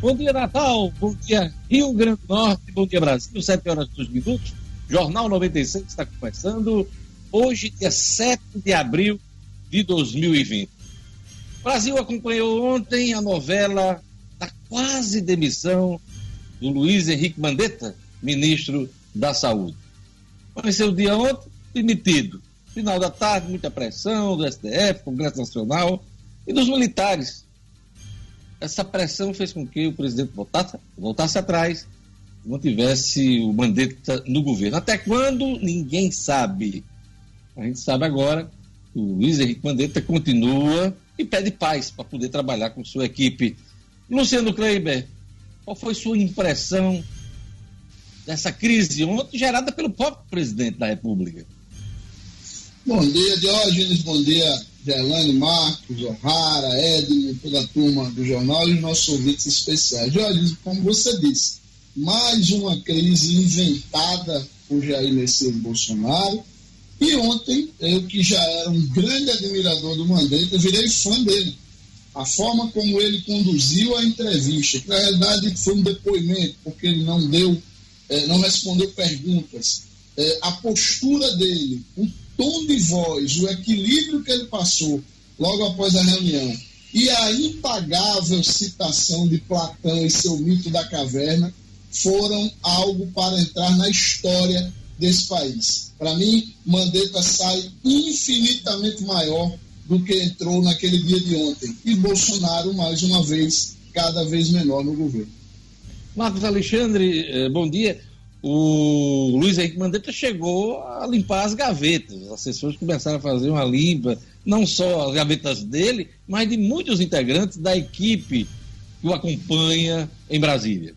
Bom dia, Natal. Bom dia, Rio Grande do Norte. Bom dia, Brasil. 7 horas e 2 minutos. Jornal 96 está começando. Hoje, dia 7 de abril de 2020. O Brasil acompanhou ontem a novela da quase demissão do Luiz Henrique Mandetta, ministro da Saúde. Apareceu o dia ontem, demitido. Final da tarde, muita pressão do STF, Congresso Nacional e dos militares. Essa pressão fez com que o presidente voltasse, voltasse atrás, não tivesse o Mandetta no governo. Até quando? Ninguém sabe. A gente sabe agora que o Luiz Henrique Mandetta continua e pede paz para poder trabalhar com sua equipe. Luciano Kleiber, qual foi sua impressão dessa crise ontem gerada pelo próprio presidente da República? Bom dia, Diógenes, bom dia, Gelane, Marcos, O'Hara, Edno, toda a turma do jornal e os nossos ouvintes especiais. Diógenes, como você disse, mais uma crise inventada por Jair Messias Bolsonaro. E ontem, eu que já era um grande admirador do Mandetta, virei fã dele. A forma como ele conduziu a entrevista, que na realidade foi um depoimento, porque ele não deu, eh, não respondeu perguntas. Eh, a postura dele, o tom de voz, o equilíbrio que ele passou logo após a reunião e a impagável citação de Platão e seu mito da caverna foram algo para entrar na história desse país. Para mim, Mandetta sai infinitamente maior do que entrou naquele dia de ontem. E Bolsonaro, mais uma vez, cada vez menor no governo. Marcos Alexandre, eh, bom dia. O Luiz Henrique Mandetta chegou a limpar as gavetas. Os assessores começaram a fazer uma limpa, não só as gavetas dele, mas de muitos integrantes da equipe que o acompanha em Brasília.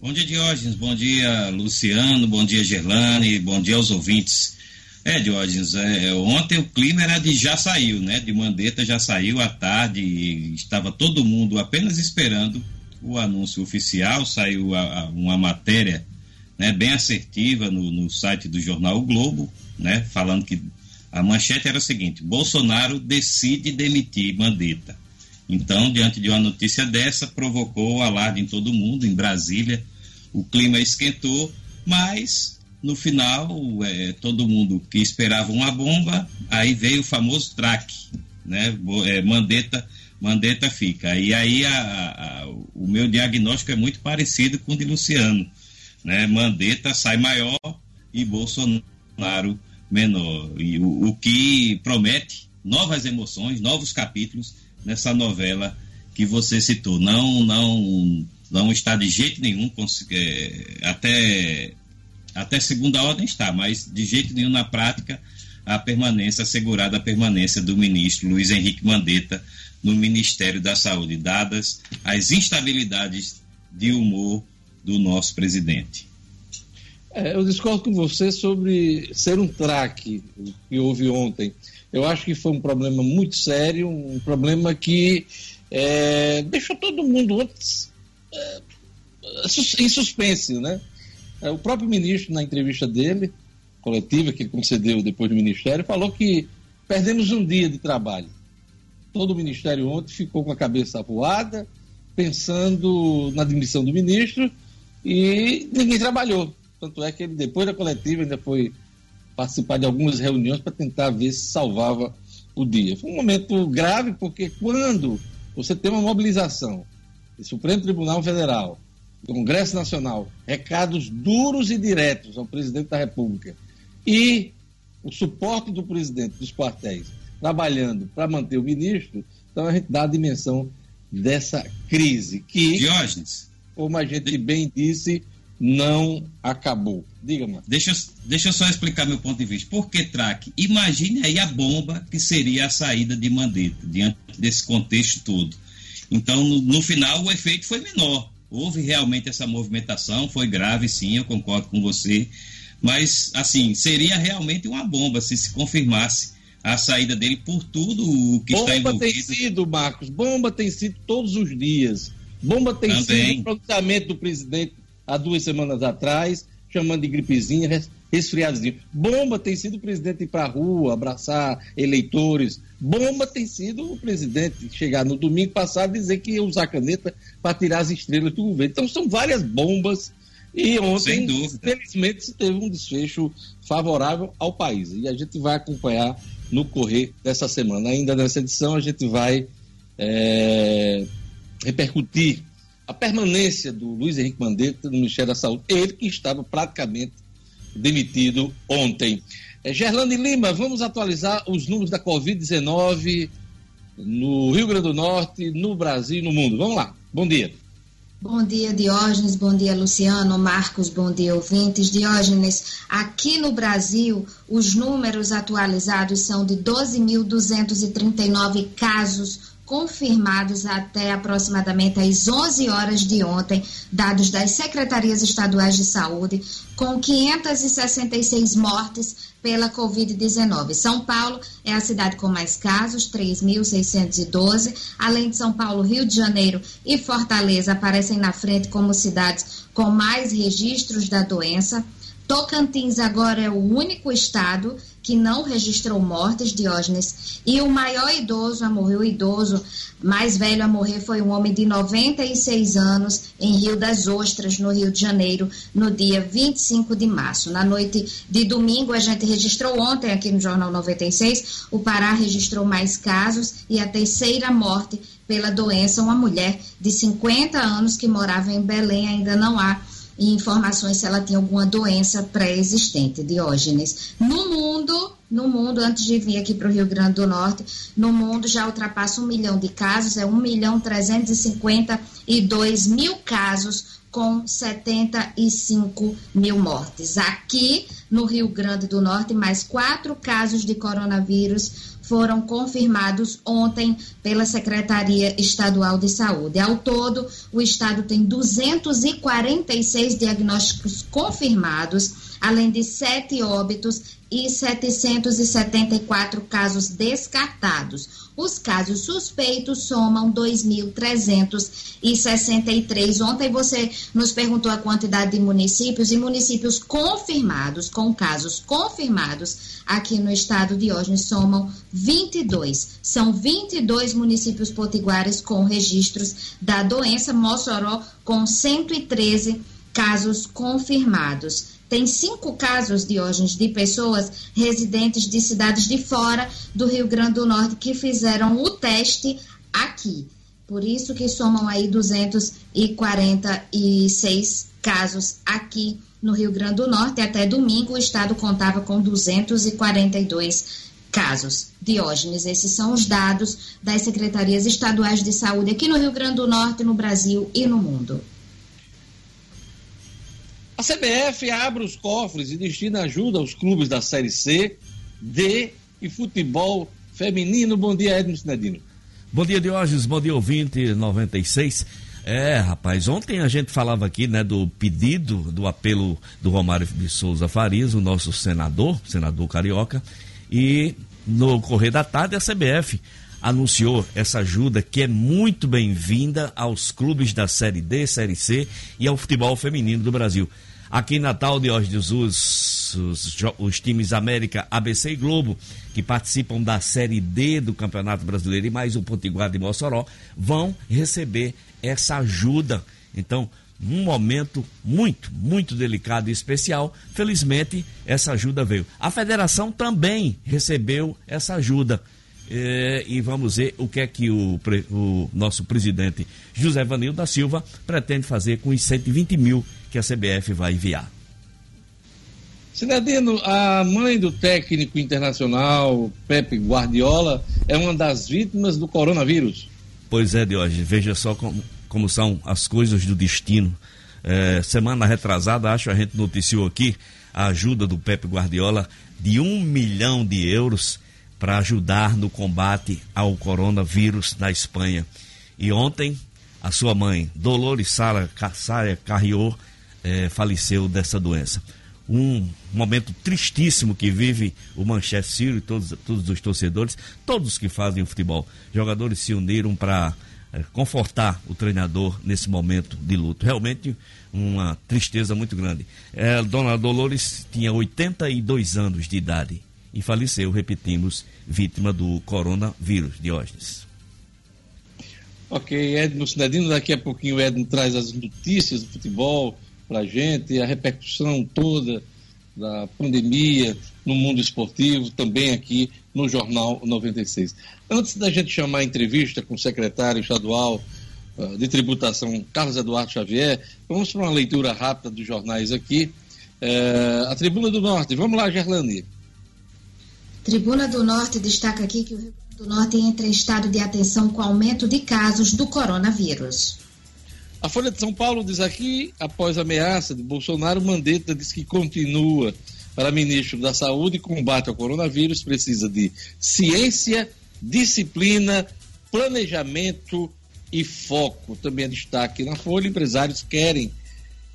Bom dia, Diógenes. Bom dia, Luciano. Bom dia, Gerlane. Bom dia aos ouvintes. É, Diógenes, é, é, ontem o clima era de já saiu, né? De Mandetta já saiu à tarde e estava todo mundo apenas esperando o anúncio oficial. Saiu a, a, uma matéria né, bem assertiva no, no site do jornal o Globo, né? Falando que a manchete era a seguinte: Bolsonaro decide demitir Mandetta. Então, diante de uma notícia dessa, provocou alarde em todo mundo, em Brasília o clima esquentou, mas no final é, todo mundo que esperava uma bomba, aí veio o famoso traque, né? É, Mandetta, Mandetta fica. E aí a, a, o meu diagnóstico é muito parecido com o de Luciano, né? Mandetta sai maior e Bolsonaro menor. E o, o que promete novas emoções, novos capítulos nessa novela que você citou. Não, não não está de jeito nenhum, é, até, até segunda ordem está, mas de jeito nenhum na prática a permanência, assegurada a permanência do ministro Luiz Henrique Mandetta no Ministério da Saúde, dadas as instabilidades de humor do nosso presidente. É, eu discordo com você sobre ser um traque que houve ontem. Eu acho que foi um problema muito sério, um problema que é, deixou todo mundo é, em suspense, né? É, o próprio ministro, na entrevista dele, coletiva que ele concedeu depois do ministério, falou que perdemos um dia de trabalho. Todo o ministério ontem ficou com a cabeça voada, pensando na admissão do ministro, e ninguém trabalhou. Tanto é que ele, depois da coletiva, ainda foi participar de algumas reuniões para tentar ver se salvava o dia. Foi um momento grave, porque quando você tem uma mobilização Supremo Tribunal Federal, Congresso Nacional, recados duros e diretos ao presidente da República e o suporte do presidente dos quartéis trabalhando para manter o ministro, então a gente dá a dimensão dessa crise que, Diógenes, como a gente bem disse, não acabou. Diga, Marcos. Deixa, deixa eu só explicar meu ponto de vista. Por que traque? Imagine aí a bomba que seria a saída de Mandetta, diante desse contexto todo. Então, no, no final, o efeito foi menor. Houve realmente essa movimentação, foi grave, sim, eu concordo com você. Mas, assim, seria realmente uma bomba se se confirmasse a saída dele por tudo o que bomba está envolvido. Bomba tem sido, Marcos, bomba tem sido todos os dias. Bomba tem Também. sido o pronunciamento do presidente há duas semanas atrás, chamando de gripezinha, resfriadozinho. Bomba tem sido o presidente ir para a rua, abraçar eleitores. Bomba tem sido o presidente chegar no domingo passado e dizer que ia usar caneta para tirar as estrelas do governo. Então são várias bombas. E ontem, felizmente, se teve um desfecho favorável ao país. E a gente vai acompanhar no correr dessa semana. Ainda nessa edição, a gente vai é, repercutir a permanência do Luiz Henrique Mandetta no Ministério da Saúde. Ele que estava praticamente demitido ontem. É, Gerlane Lima, vamos atualizar os números da Covid-19 no Rio Grande do Norte, no Brasil e no mundo. Vamos lá. Bom dia. Bom dia, Diógenes. Bom dia, Luciano. Marcos, bom dia, ouvintes. Diógenes, aqui no Brasil, os números atualizados são de 12.239 casos confirmados até aproximadamente às 11 horas de ontem, dados das secretarias estaduais de saúde, com 566 mortes pela Covid-19. São Paulo é a cidade com mais casos, 3.612. Além de São Paulo, Rio de Janeiro e Fortaleza aparecem na frente como cidades com mais registros da doença. Tocantins agora é o único estado que não registrou mortes, Diógenes, e o maior idoso a morrer, o idoso mais velho a morrer foi um homem de 96 anos em Rio das Ostras, no Rio de Janeiro, no dia 25 de março. Na noite de domingo, a gente registrou ontem aqui no Jornal 96, o Pará registrou mais casos e a terceira morte pela doença, uma mulher de 50 anos que morava em Belém, ainda não há e informações se ela tinha alguma doença pré-existente, Diógenes. No mundo, no mundo, antes de vir aqui para o Rio Grande do Norte, no mundo já ultrapassa um milhão de casos, é 1 milhão 352 mil casos com 75 mil mortes. Aqui no Rio Grande do Norte, mais quatro casos de coronavírus foram confirmados ontem pela Secretaria Estadual de Saúde. Ao todo, o estado tem 246 diagnósticos confirmados, além de sete óbitos e 774 casos descartados. Os casos suspeitos somam 2.363. Ontem você nos perguntou a quantidade de municípios e municípios confirmados, com casos confirmados aqui no estado de hoje, somam 22. São 22 municípios potiguares com registros da doença, Mossoró com 113 casos confirmados tem cinco casos, Diógenes, de pessoas residentes de cidades de fora do Rio Grande do Norte que fizeram o teste aqui. Por isso que somam aí 246 casos aqui no Rio Grande do Norte. Até domingo o estado contava com 242 casos. Diógenes, esses são os dados das secretarias estaduais de saúde aqui no Rio Grande do Norte, no Brasil e no mundo. A CBF abre os cofres e destina ajuda aos clubes da Série C, D e futebol feminino. Bom dia, Edmo Sinedino. Bom dia, Diógenes. Bom dia, ouvinte 96. É, rapaz, ontem a gente falava aqui, né, do pedido, do apelo do Romário de Souza Farias, o nosso senador, senador carioca, e no correr da tarde a CBF anunciou essa ajuda que é muito bem-vinda aos clubes da Série D, Série C e ao futebol feminino do Brasil. Aqui em Natal, de Jesus, os, os times América, ABC e Globo, que participam da Série D do Campeonato Brasileiro e mais o Potiguar de Mossoró, vão receber essa ajuda. Então, um momento muito, muito delicado e especial. Felizmente, essa ajuda veio. A federação também recebeu essa ajuda. É, e vamos ver o que é que o, o nosso presidente José Vanil da Silva pretende fazer com os 120 mil que a CBF vai enviar. Cidadino, a mãe do técnico internacional Pepe Guardiola é uma das vítimas do coronavírus. Pois é, hoje. veja só como, como são as coisas do destino. É, semana retrasada, acho a gente noticiou aqui a ajuda do Pepe Guardiola de um milhão de euros para ajudar no combate ao coronavírus na Espanha. E ontem, a sua mãe, Dolores Sara Carrior, é, faleceu dessa doença. Um momento tristíssimo que vive o Manchester City, todos, todos os torcedores, todos que fazem o futebol. Jogadores se uniram para é, confortar o treinador nesse momento de luto. Realmente uma tristeza muito grande. É, Dona Dolores tinha 82 anos de idade e faleceu, repetimos, vítima do coronavírus, Diógenes. Ok, Edno Cidadino, daqui a pouquinho o Edno traz as notícias do futebol para a gente, a repercussão toda da pandemia no mundo esportivo, também aqui no Jornal 96. Antes da gente chamar a entrevista com o secretário estadual uh, de tributação, Carlos Eduardo Xavier, vamos para uma leitura rápida dos jornais aqui. Uh, a Tribuna do Norte, vamos lá, Gerlani. Tribuna do Norte destaca aqui que o Rio Grande do Norte entra em estado de atenção com aumento de casos do coronavírus. A Folha de São Paulo diz aqui, após a ameaça de Bolsonaro, Mandetta diz que continua para ministro da Saúde e combate ao coronavírus precisa de ciência, disciplina, planejamento e foco. Também destaque na Folha, empresários querem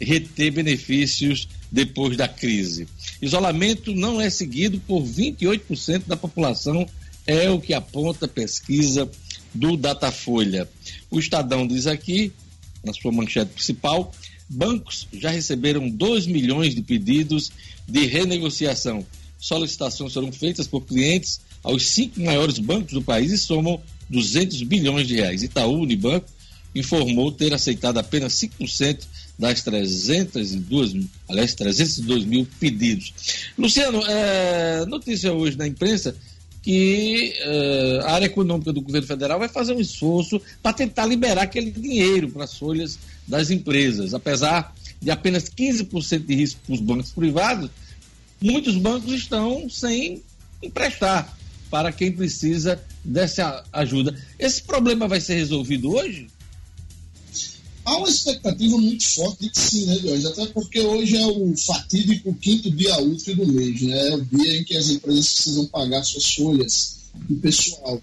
reter benefícios depois da crise. Isolamento não é seguido por 28% da população, é o que aponta a pesquisa do Datafolha. O Estadão diz aqui, na sua manchete principal, bancos já receberam 2 milhões de pedidos de renegociação. Solicitações foram feitas por clientes aos cinco maiores bancos do país e somam 200 bilhões de reais. Itaú Unibanco informou ter aceitado apenas 5% das 302, aliás, 302 mil pedidos. Luciano, é, notícia hoje na imprensa que uh, a área econômica do governo federal vai fazer um esforço para tentar liberar aquele dinheiro para as folhas das empresas. Apesar de apenas 15% de risco para os bancos privados, muitos bancos estão sem emprestar para quem precisa dessa ajuda. Esse problema vai ser resolvido hoje? Há uma expectativa muito forte de que sim, né, Jorge? Até porque hoje é o fatídico quinto dia útil do mês, né? É o dia em que as empresas precisam pagar suas folhas de pessoal.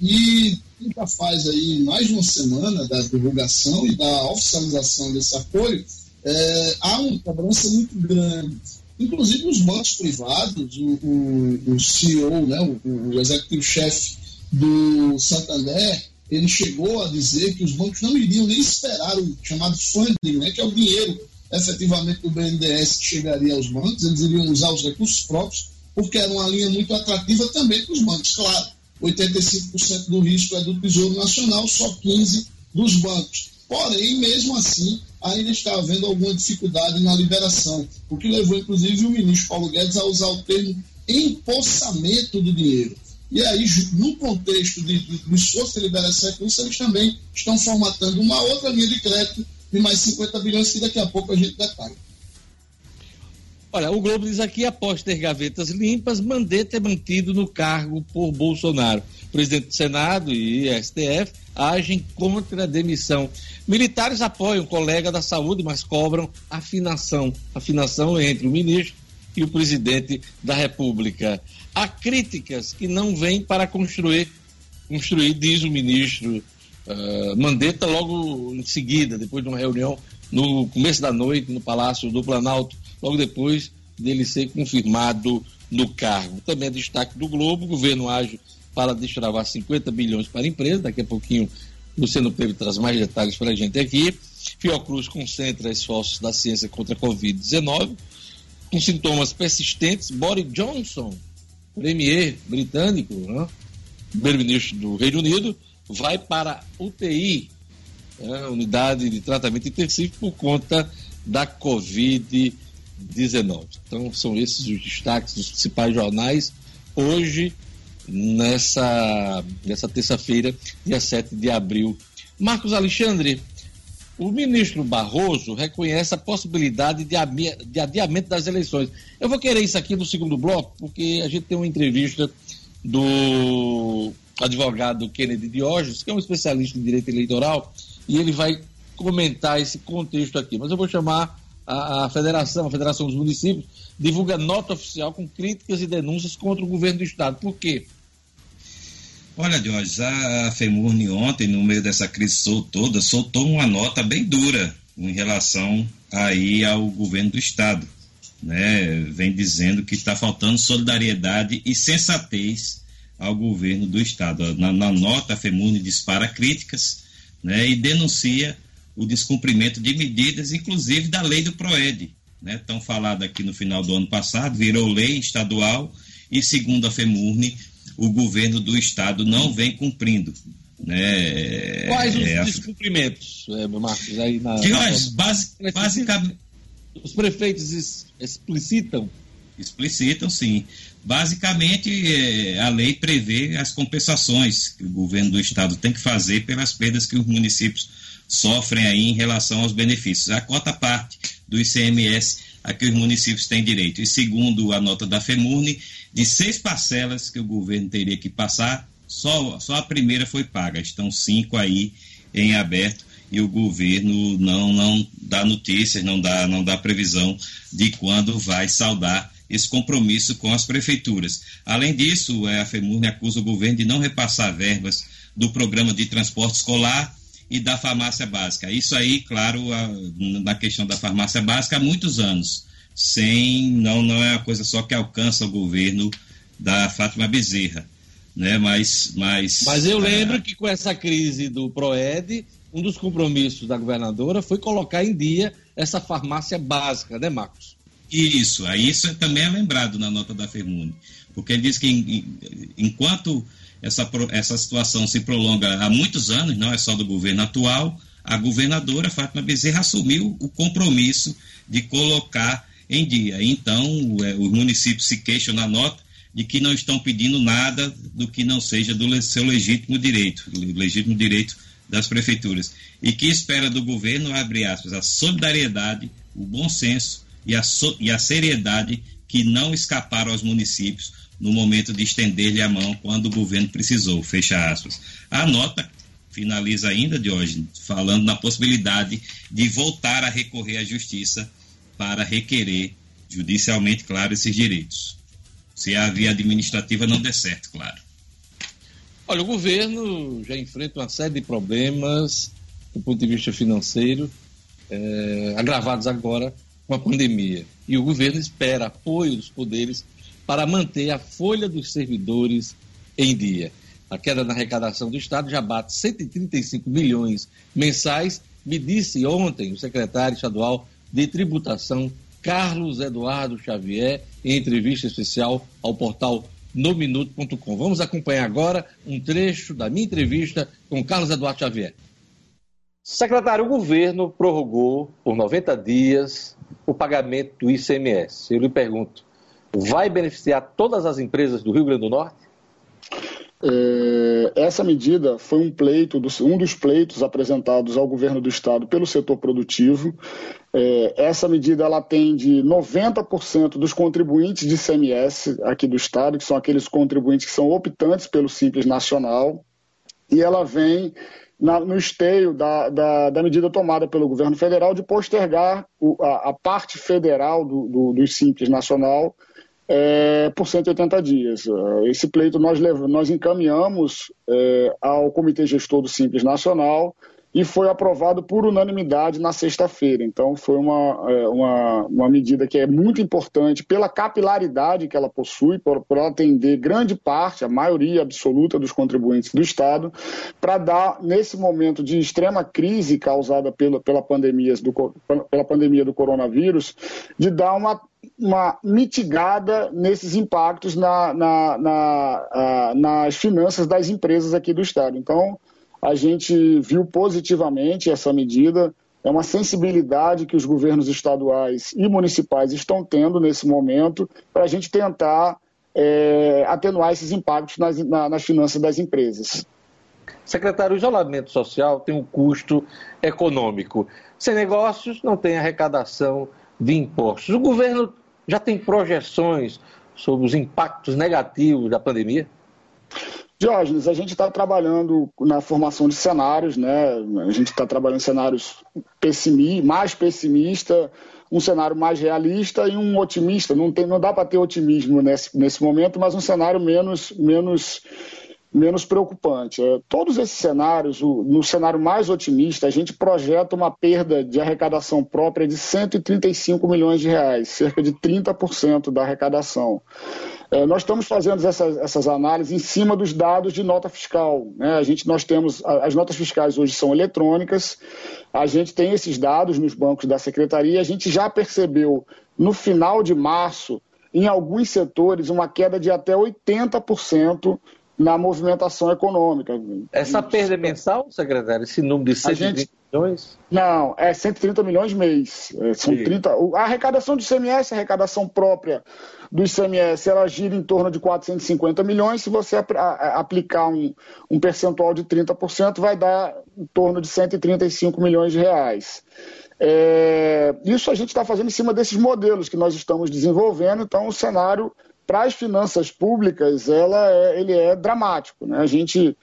E já faz aí mais de uma semana da divulgação e da oficialização desse apoio, é, há uma cobrança muito grande. Inclusive os bancos privados, o, o, o CEO, né, o, o executivo-chefe do Santander, ele chegou a dizer que os bancos não iriam nem esperar o chamado funding, né, que é o dinheiro efetivamente do BNDES que chegaria aos bancos, eles iriam usar os recursos próprios, porque era uma linha muito atrativa também para os bancos. Claro, 85% do risco é do Tesouro Nacional, só 15% dos bancos. Porém, mesmo assim, ainda está havendo alguma dificuldade na liberação, o que levou, inclusive, o ministro Paulo Guedes a usar o termo empossamento do dinheiro. E aí, no contexto de, de, do esforço de liberar esse recurso, eles também estão formatando uma outra linha de crédito de mais 50 bilhões, que daqui a pouco a gente detalha. Olha, o Globo diz aqui, após ter gavetas limpas, Mandetta é mantido no cargo por Bolsonaro. O presidente do Senado e STF agem contra a demissão. Militares apoiam colega da saúde, mas cobram afinação. Afinação entre o ministro e o presidente da República. Há críticas que não vêm para construir, construir diz o ministro uh, Mandetta logo em seguida, depois de uma reunião no começo da noite no Palácio do Planalto, logo depois dele ser confirmado no cargo. Também é destaque do Globo, o governo age para destravar 50 bilhões para a empresa, daqui a pouquinho Luciano Pedro traz mais detalhes para a gente aqui. Fiocruz concentra esforços da ciência contra a Covid-19. Com sintomas persistentes, Boris Johnson premier britânico, né, primeiro-ministro do Reino Unido, vai para UTI, né, unidade de tratamento intensivo, por conta da Covid-19. Então, são esses os destaques dos principais jornais hoje, nessa, nessa terça-feira, dia 7 de abril. Marcos Alexandre, o ministro Barroso reconhece a possibilidade de, adiamento das eleições. Eu vou querer isso aqui no segundo bloco, porque a gente tem uma entrevista do advogado Kennedy Diógenes, que é um especialista em direito eleitoral, e ele vai comentar esse contexto aqui. Mas eu vou chamar a, a federação, a Federação dos Municípios, divulga nota oficial com críticas e denúncias contra o governo do Estado. Por quê? Olha, Jorge, a FEMURNE ontem, no meio dessa crise toda, soltou uma nota bem dura em relação aí ao governo do Estado. Né? Vem dizendo que está faltando solidariedade e sensatez ao governo do Estado. Na, na nota, a FEMUNE dispara críticas né, e denuncia o descumprimento de medidas, inclusive da lei do PROED, né, tão falada aqui no final do ano passado, virou lei estadual e, segundo a FEMURNE, o governo do Estado não vem cumprindo. Né, Quais os é, descumprimentos, é, Marcos? Aí na, que. Base, basicamente. Os prefeitos explicitam? Explicitam, sim. Basicamente, é, a lei prevê as compensações que o governo do Estado tem que fazer pelas perdas que os municípios sofrem aí em relação aos benefícios. A cota parte do ICMS a que os municípios têm direito. E segundo a nota da FEMURNE, de seis parcelas que o governo teria que passar, só, só a primeira foi paga. Estão cinco aí em aberto e o governo não, não dá notícias, não dá, não dá previsão de quando vai saldar esse compromisso com as prefeituras. Além disso, é, a FEMURNE acusa o governo de não repassar verbas do programa de transporte escolar e da farmácia básica. Isso aí, claro, a, na questão da farmácia básica há muitos anos, sem não não é uma coisa só que alcança o governo da Fátima Bezerra, né? Mas mas Mas eu lembro que com essa crise do Proed, um dos compromissos da governadora foi colocar em dia essa farmácia básica, né, Marcos? Isso, aí isso também é lembrado na nota da Fermune, porque ele diz que enquanto essa, essa situação se prolonga há muitos anos, não é só do governo atual, a governadora Fátima Bezerra assumiu o compromisso de colocar em dia. Então, é, os municípios se queixam na nota de que não estão pedindo nada do que não seja do seu legítimo direito, legítimo direito das prefeituras. E que espera do governo, abre aspas, a solidariedade, o bom senso e a, so, e a seriedade que não escaparam aos municípios no momento de estender-lhe a mão quando o governo precisou, fecha aspas. A nota finaliza ainda, de hoje falando na possibilidade de voltar a recorrer à justiça para requerer judicialmente, claro, esses direitos. Se a via administrativa não der certo, claro. Olha, o governo já enfrenta uma série de problemas do ponto de vista financeiro, é, agravados agora com a pandemia. E o governo espera apoio dos poderes para manter a folha dos servidores em dia. A queda na arrecadação do Estado já bate 135 milhões mensais, me disse ontem o secretário estadual de tributação, Carlos Eduardo Xavier, em entrevista especial ao portal nominuto.com. Vamos acompanhar agora um trecho da minha entrevista com Carlos Eduardo Xavier. Secretário, o governo prorrogou por 90 dias o pagamento do ICMS. Eu lhe pergunto, vai beneficiar todas as empresas do Rio Grande do Norte? É, essa medida foi um pleito, um dos pleitos apresentados ao governo do estado pelo setor produtivo. É, essa medida ela atende 90% dos contribuintes de ICMS aqui do estado, que são aqueles contribuintes que são optantes pelo Simples Nacional, e ela vem na, no esteio da, da, da, medida tomada pelo governo federal de postergar o, a, a, parte federal do, do, do Simples Nacional é, por 180 dias. É, esse pleito nós, nós encaminhamos é, ao Comitê Gestor do Simples Nacional e foi aprovado por unanimidade na sexta-feira. Então, foi uma, é, uma, uma, medida que é muito importante pela capilaridade que ela possui, por, por atender grande parte, a maioria absoluta dos contribuintes do Estado, para dar, nesse momento de extrema crise causada pela, pela, pandemia do, pela pandemia do coronavírus, de dar uma uma mitigada nesses impactos na, na, na, nas finanças das empresas aqui do Estado. Então, a gente viu positivamente essa medida. É uma sensibilidade que os governos estaduais e municipais estão tendo nesse momento para a gente tentar é, atenuar esses impactos nas, na, nas finanças das empresas. Secretário, o isolamento social tem um custo econômico. Sem negócios, não tem arrecadação de impostos. O governo já tem projeções sobre os impactos negativos da pandemia? Diógenes, a gente está trabalhando na formação de cenários, né? A gente está trabalhando cenários pessimi, mais pessimista, um cenário mais realista e um otimista. Não, tem, não dá para ter otimismo nesse, nesse momento, mas um cenário menos, menos menos preocupante. É, todos esses cenários, o, no cenário mais otimista, a gente projeta uma perda de arrecadação própria de 135 milhões de reais, cerca de 30% da arrecadação. É, nós estamos fazendo essas, essas, análises em cima dos dados de nota fiscal. Né? A gente, nós temos, as notas fiscais hoje são eletrônicas, a gente tem esses dados nos bancos da Secretaria, a gente já percebeu no final de março, em alguns setores, uma queda de até 80% na movimentação econômica. Essa perda mensal, secretário, esse número de 130 gente... milhões? Não, é 130 milhões mês. É, são 30... A arrecadação do ICMS, a arrecadação própria do ICMS, ela gira em torno de 450 milhões. Se você aplicar um, um percentual de 30%, vai dar em torno de 135 milhões de reais. É... isso a gente está fazendo em cima desses modelos que nós estamos desenvolvendo, então o cenário para as finanças públicas, ela é, ele é dramático. Né? A gente,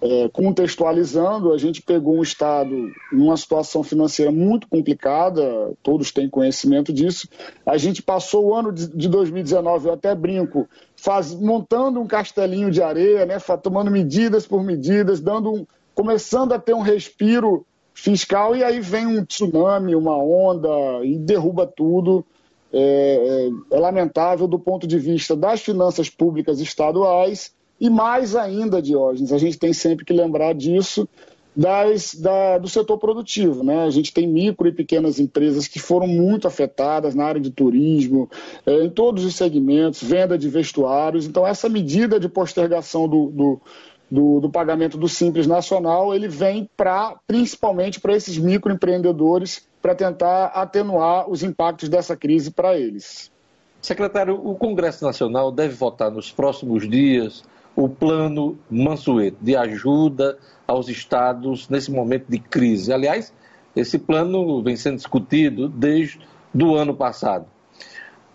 é, contextualizando, a gente pegou um Estado numa situação financeira muito complicada, todos têm conhecimento disso. A gente passou o ano de, de 2019, eu até brinco, faz, montando um castelinho de areia, né? tomando medidas por medidas, dando um, começando a ter um respiro fiscal, e aí vem um tsunami, uma onda, e derruba tudo é, é, é lamentável do ponto de vista das finanças públicas estaduais e mais ainda, Diógenes, a gente tem sempre que lembrar disso, das, da, do setor produtivo. Né? A gente tem micro e pequenas empresas que foram muito afetadas na área de turismo, é, em todos os segmentos, venda de vestuários. Então, essa medida de postergação do, do, do, do pagamento do Simples Nacional, ele vem para principalmente para esses microempreendedores para tentar atenuar os impactos dessa crise para eles. Secretário, o Congresso Nacional deve votar nos próximos dias o plano Mansueto de ajuda aos estados nesse momento de crise. Aliás, esse plano vem sendo discutido desde o ano passado.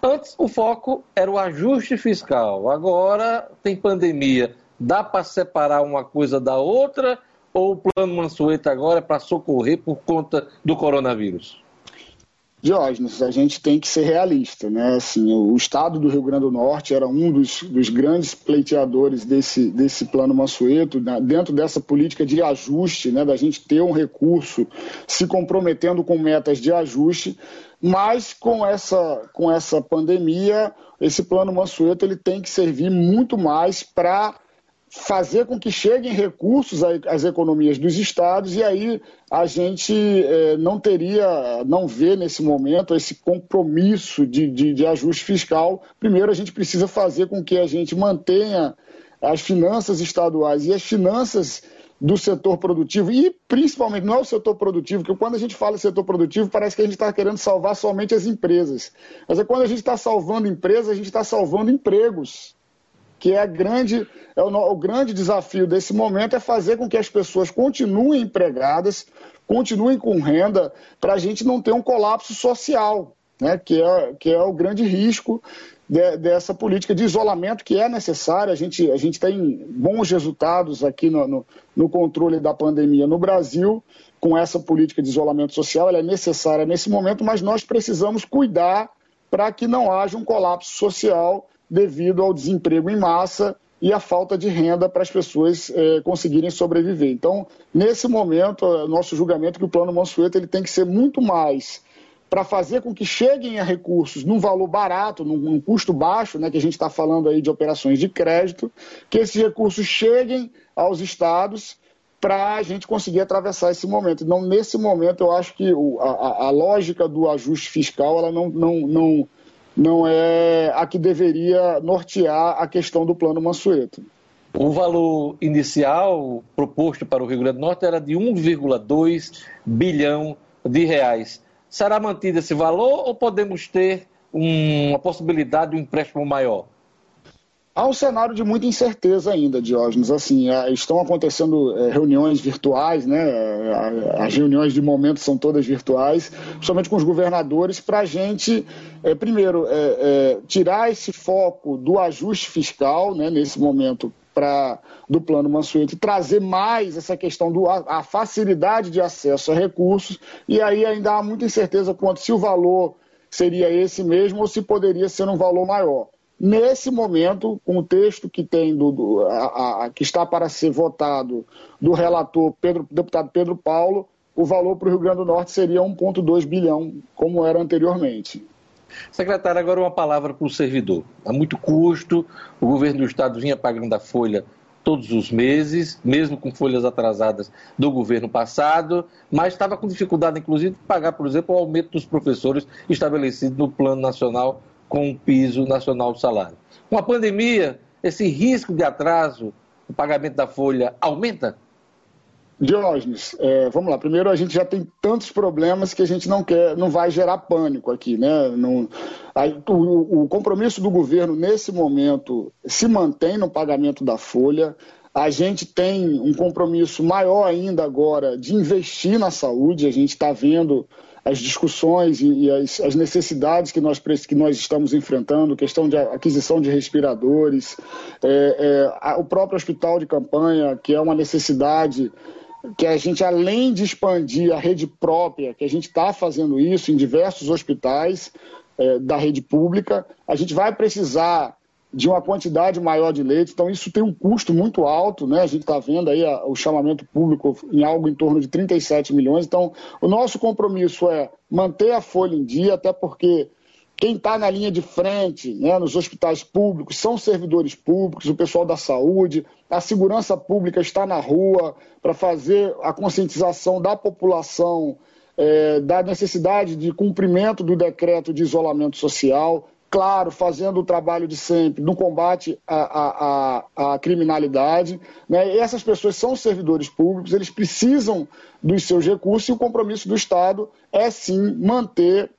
Antes, o foco era o ajuste fiscal. Agora tem pandemia. Dá para separar uma coisa da outra ou o plano Mansueto agora é para socorrer por conta do coronavírus? Diógenes, a gente tem que ser realista, né? Assim, o estado do Rio Grande do Norte era um dos, dos grandes pleiteadores desse, desse plano Mansueto, né? dentro dessa política de ajuste, né? Da gente ter um recurso se comprometendo com metas de ajuste, mas com essa, com essa pandemia, esse plano Mansueto ele tem que servir muito mais para fazer com que cheguem recursos às economias dos estados e aí a gente é, não teria, não vê nesse momento esse compromisso de, de, de, ajuste fiscal. Primeiro, a gente precisa fazer com que a gente mantenha as finanças estaduais e as finanças do setor produtivo e principalmente não é o setor produtivo, porque quando a gente fala setor produtivo parece que a gente está querendo salvar somente as empresas. Mas é quando a gente está salvando empresas, a gente está salvando empregos que é, grande, é o, o grande desafio desse momento é fazer com que as pessoas continuem empregadas, continuem com renda, para a gente não ter um colapso social, né, que, é, que é o grande risco de, dessa política de isolamento que é necessária. A gente, a gente tem bons resultados aqui no, no, no controle da pandemia no Brasil, com essa política de isolamento social, ela é necessária nesse momento, mas nós precisamos cuidar para que não haja um colapso social devido ao desemprego em massa e à falta de renda para as pessoas é, conseguirem sobreviver. Então, nesse momento, é, nosso julgamento é que o Plano Mansueto ele tem que ser muito mais para fazer com que cheguem a recursos num valor barato, num, num custo baixo, né, que a gente está falando aí de operações de crédito, que esses recursos cheguem aos estados para a gente conseguir atravessar esse momento. Então, nesse momento, eu acho que o, a, a, lógica do ajuste fiscal ela não, não, não não é a que deveria nortear a questão do plano Mansueto. O valor inicial proposto para o Rio Grande do Norte era de 1,2 bilhão de reais. Será mantido esse valor ou podemos ter uma possibilidade de um empréstimo maior? Há um cenário de muita incerteza ainda, Diógenes. Assim, é, estão acontecendo é, reuniões virtuais, né? É, as reuniões de momento são todas virtuais, principalmente com os governadores, para a gente, é, primeiro, é, é, tirar esse foco do ajuste fiscal, né, nesse momento, pra, do plano Mansueto trazer mais essa questão da facilidade de acesso a recursos. E aí ainda há muita incerteza quanto se o valor seria esse mesmo ou se poderia ser um valor maior. Nesse momento, com o texto que tem do, do a, a, que está para ser votado do relator Pedro, deputado Pedro Paulo, o valor para o Rio Grande do Norte seria 1,2 bilhão, como era anteriormente. Secretário, agora uma palavra para o servidor. Há muito custo, o governo do Estado vinha pagando a folha todos os meses, mesmo com folhas atrasadas do governo passado, mas estava com dificuldade, inclusive, de pagar, por exemplo, o aumento dos professores estabelecido no Plano Nacional com o piso nacional do salário. Com a pandemia, esse risco de atraso no pagamento da folha aumenta? Diógenes, é, vamos lá. Primeiro, a gente já tem tantos problemas que a gente não quer, não vai gerar pânico aqui, né? Não, o, o compromisso do governo nesse momento se mantém no pagamento da folha. A gente tem um compromisso maior ainda agora de investir na saúde. A gente está vendo as discussões e, e as, as, necessidades que nós, que nós estamos enfrentando, questão de aquisição de respiradores, é, é, o próprio hospital de campanha, que é uma necessidade que a gente, além de expandir a rede própria, que a gente está fazendo isso em diversos hospitais é, da rede pública, a gente vai precisar de uma quantidade maior de leitos, então isso tem um custo muito alto, né? A gente está vendo aí a, o chamamento público em algo em torno de 37 milhões. Então, o nosso compromisso é manter a folha em dia, até porque quem está na linha de frente, né, nos hospitais públicos, são servidores públicos, o pessoal da saúde, a segurança pública está na rua para fazer a conscientização da população é, da necessidade de cumprimento do decreto de isolamento social, claro, fazendo o trabalho de sempre no combate à, à, à criminalidade. Né? E essas pessoas são servidores públicos, eles precisam dos seus recursos e o compromisso do Estado é sim manter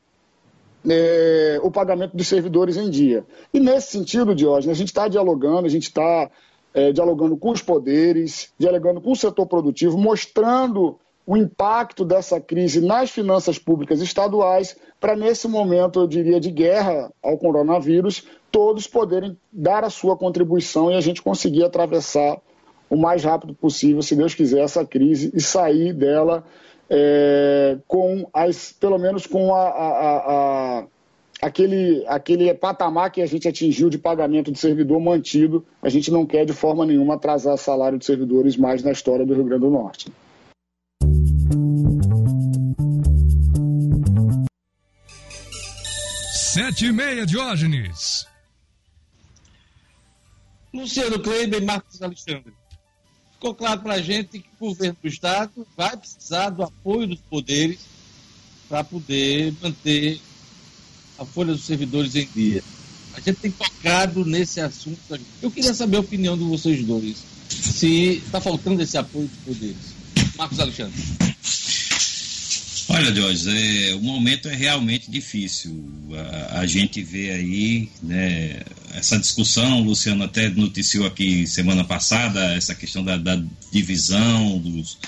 é, o pagamento dos servidores em dia. E nesse sentido, Diógenes, a gente está dialogando, a gente está é, dialogando com os poderes, dialogando com o setor produtivo, mostrando o impacto dessa crise nas finanças públicas estaduais, para nesse momento, eu diria, de guerra ao coronavírus, todos poderem dar a sua contribuição e a gente conseguir atravessar o mais rápido possível, se Deus quiser, essa crise e sair dela é, com as, pelo menos com a, a, a, aquele, aquele patamar que a gente atingiu de pagamento de servidor mantido. A gente não quer de forma nenhuma atrasar salário de servidores mais na história do Rio Grande do Norte. Sete e meia, Diógenes. Luciano Kleber e Marcos Alexandre ficou claro para a gente que o governo do Estado vai precisar do apoio dos poderes para poder manter a folha dos servidores em dia. A gente tem tocado nesse assunto. Eu queria saber a opinião de vocês dois. Se está faltando esse apoio dos poderes. Marcos Alexandre. Olha, Jorge, é, o momento é realmente difícil. A, a, gente vê aí né, essa discussão, o Luciano até noticiou aqui semana passada, essa questão da, da divisão dos,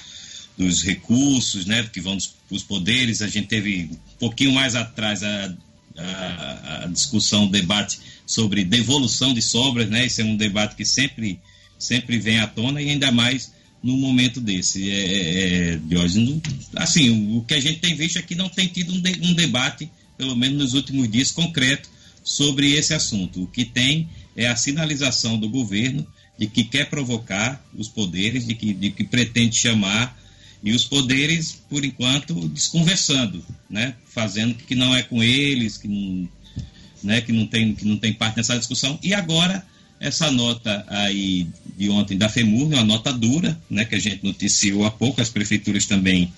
dos recursos né, que vão para os poderes. A gente teve um pouquinho mais atrás a, a, a, discussão, o debate sobre devolução de sobras, né? Esse é um debate que sempre, sempre vem à tona e ainda mais num momento desse. É, é, é Diógenes, assim, o que a gente tem visto é que não tem tido um, de, um debate, pelo menos nos últimos dias, concreto sobre esse assunto. O que tem é a sinalização do governo de que quer provocar os poderes, de que, de que pretende chamar, e os poderes, por enquanto, desconversando, né? fazendo que não é com eles, que não, né? que não, tem, que não tem parte nessa discussão. E agora essa nota aí de ontem da FEMUR é uma nota dura, né, que a gente noticiou há pouco, as prefeituras também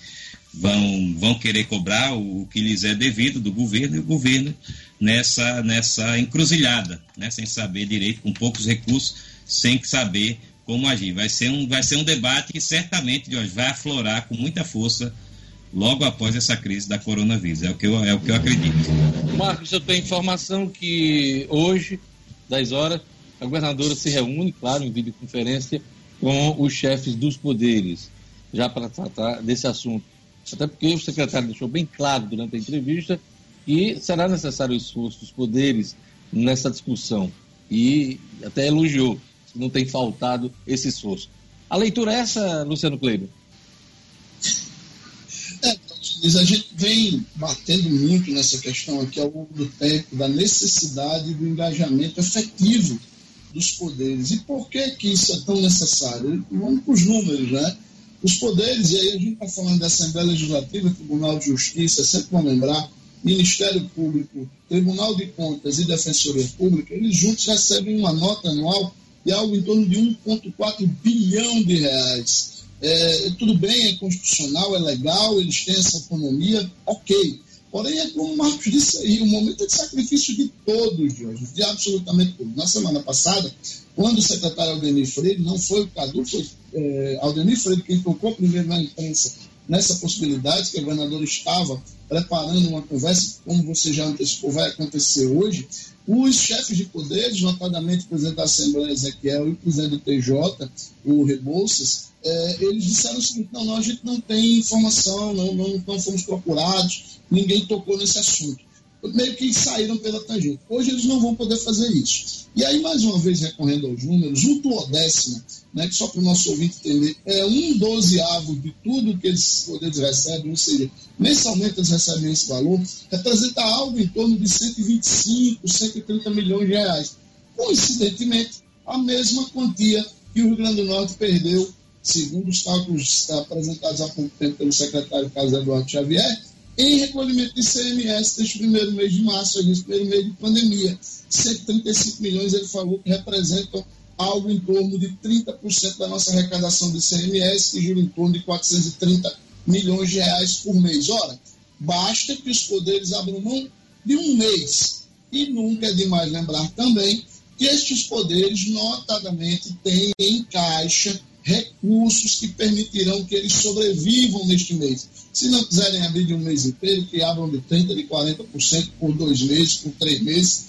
vão, vão querer cobrar o, que lhes é devido do governo e o governo nessa, nessa encruzilhada, né, sem saber direito, com poucos recursos, sem saber como agir. Vai ser um, vai ser um debate que certamente Jorge, vai aflorar com muita força logo após essa crise da coronavírus. É o que eu, é o que eu acredito. Marcos, eu tenho informação que hoje, 10 horas, a governadora se reúne, claro, em videoconferência, com os chefes dos poderes, já para tratar desse assunto. Até porque o secretário deixou bem claro durante a entrevista que será necessário o esforço dos poderes nessa discussão. E até elogiou que não tem faltado esse esforço. A leitura é essa, Luciano Kleber? É, a gente vem batendo muito nessa questão aqui ao longo do tempo, da necessidade do engajamento efetivo dos poderes. E por que, que isso é tão necessário? Vamos para os números, né? Os poderes, e aí a gente está falando da Assembleia Legislativa, Tribunal de Justiça, sempre bom lembrar, Ministério Público, Tribunal de Contas e Defensoria Pública, eles juntos recebem uma nota anual de algo em torno de 1,4 bilhão de reais. É, tudo bem, é constitucional, é legal, eles têm essa autonomia, ok. Porém, é como o Marcos disse aí, o momento é de sacrifício de todos, Jorge, de absolutamente todos. Na semana passada, quando o secretário Aldenir Freire, não foi o Cadu, foi é, Aldenir Freire quem tocou primeiro na imprensa nessa possibilidade, que o governador estava preparando uma conversa, como você já antecipou, vai acontecer hoje, os chefes de poderes, notadamente o presidente da Assembleia, Ezequiel, e o presidente do TJ, o Rebouças, é, eles disseram o seguinte, não, não, a gente não tem informação, não, não, não fomos procurados, ninguém tocou nesse assunto meio que saíram pela tangente. Hoje eles não vão poder fazer isso. E aí, mais uma vez, recorrendo aos números, um duodécimo, né, que só para o nosso ouvinte entender, é um dozeavo de tudo que eles poderes recebem, ou seja, mensalmente eles recebem esse valor, representa algo em torno de 125, 130 milhões de reais. Coincidentemente, a mesma quantia que o Rio Grande do Norte perdeu, segundo os cálculos apresentados há pouco tempo pelo secretário Carlos Eduardo Xavier, em recolhimento de CMS neste primeiro mês de março, neste primeiro mês de pandemia. 135 milhões, ele falou que representam algo em torno de 30% da nossa arrecadação de CMS, que gira em torno de 430 milhões de reais por mês. Ora, basta que os poderes abram mão de um mês. E nunca é demais lembrar também que estes poderes, notadamente, têm em caixa recursos que permitirão que eles sobrevivam neste mês. Se não quiserem abrir de um mês inteiro, que abram de 30%, de 40% por dois meses, por três meses,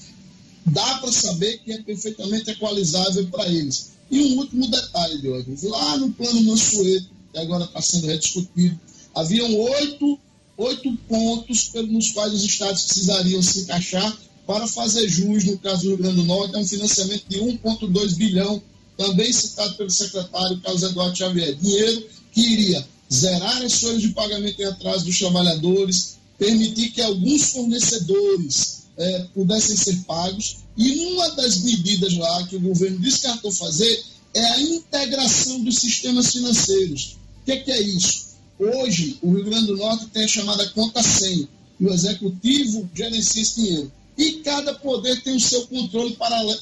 dá para saber que é perfeitamente equalizável para eles. E um último detalhe, Diógenes, lá no plano Mansueto, que agora está sendo rediscutido, haviam oito, oito pontos nos quais os estados precisariam se encaixar para fazer jus, no caso do Rio Grande do Norte, é um financiamento de 1,2 bilhão também citado pelo secretário Carlos Eduardo Xavier, dinheiro que iria zerar as folhas de pagamento em atraso dos trabalhadores, permitir que alguns fornecedores é, pudessem ser pagos, e uma das medidas lá que o governo descartou fazer é a integração dos sistemas financeiros. O que, que é isso? Hoje, o Rio Grande do Norte tem a chamada conta 100, e o executivo gerencia esse dinheiro. E cada poder tem o seu controle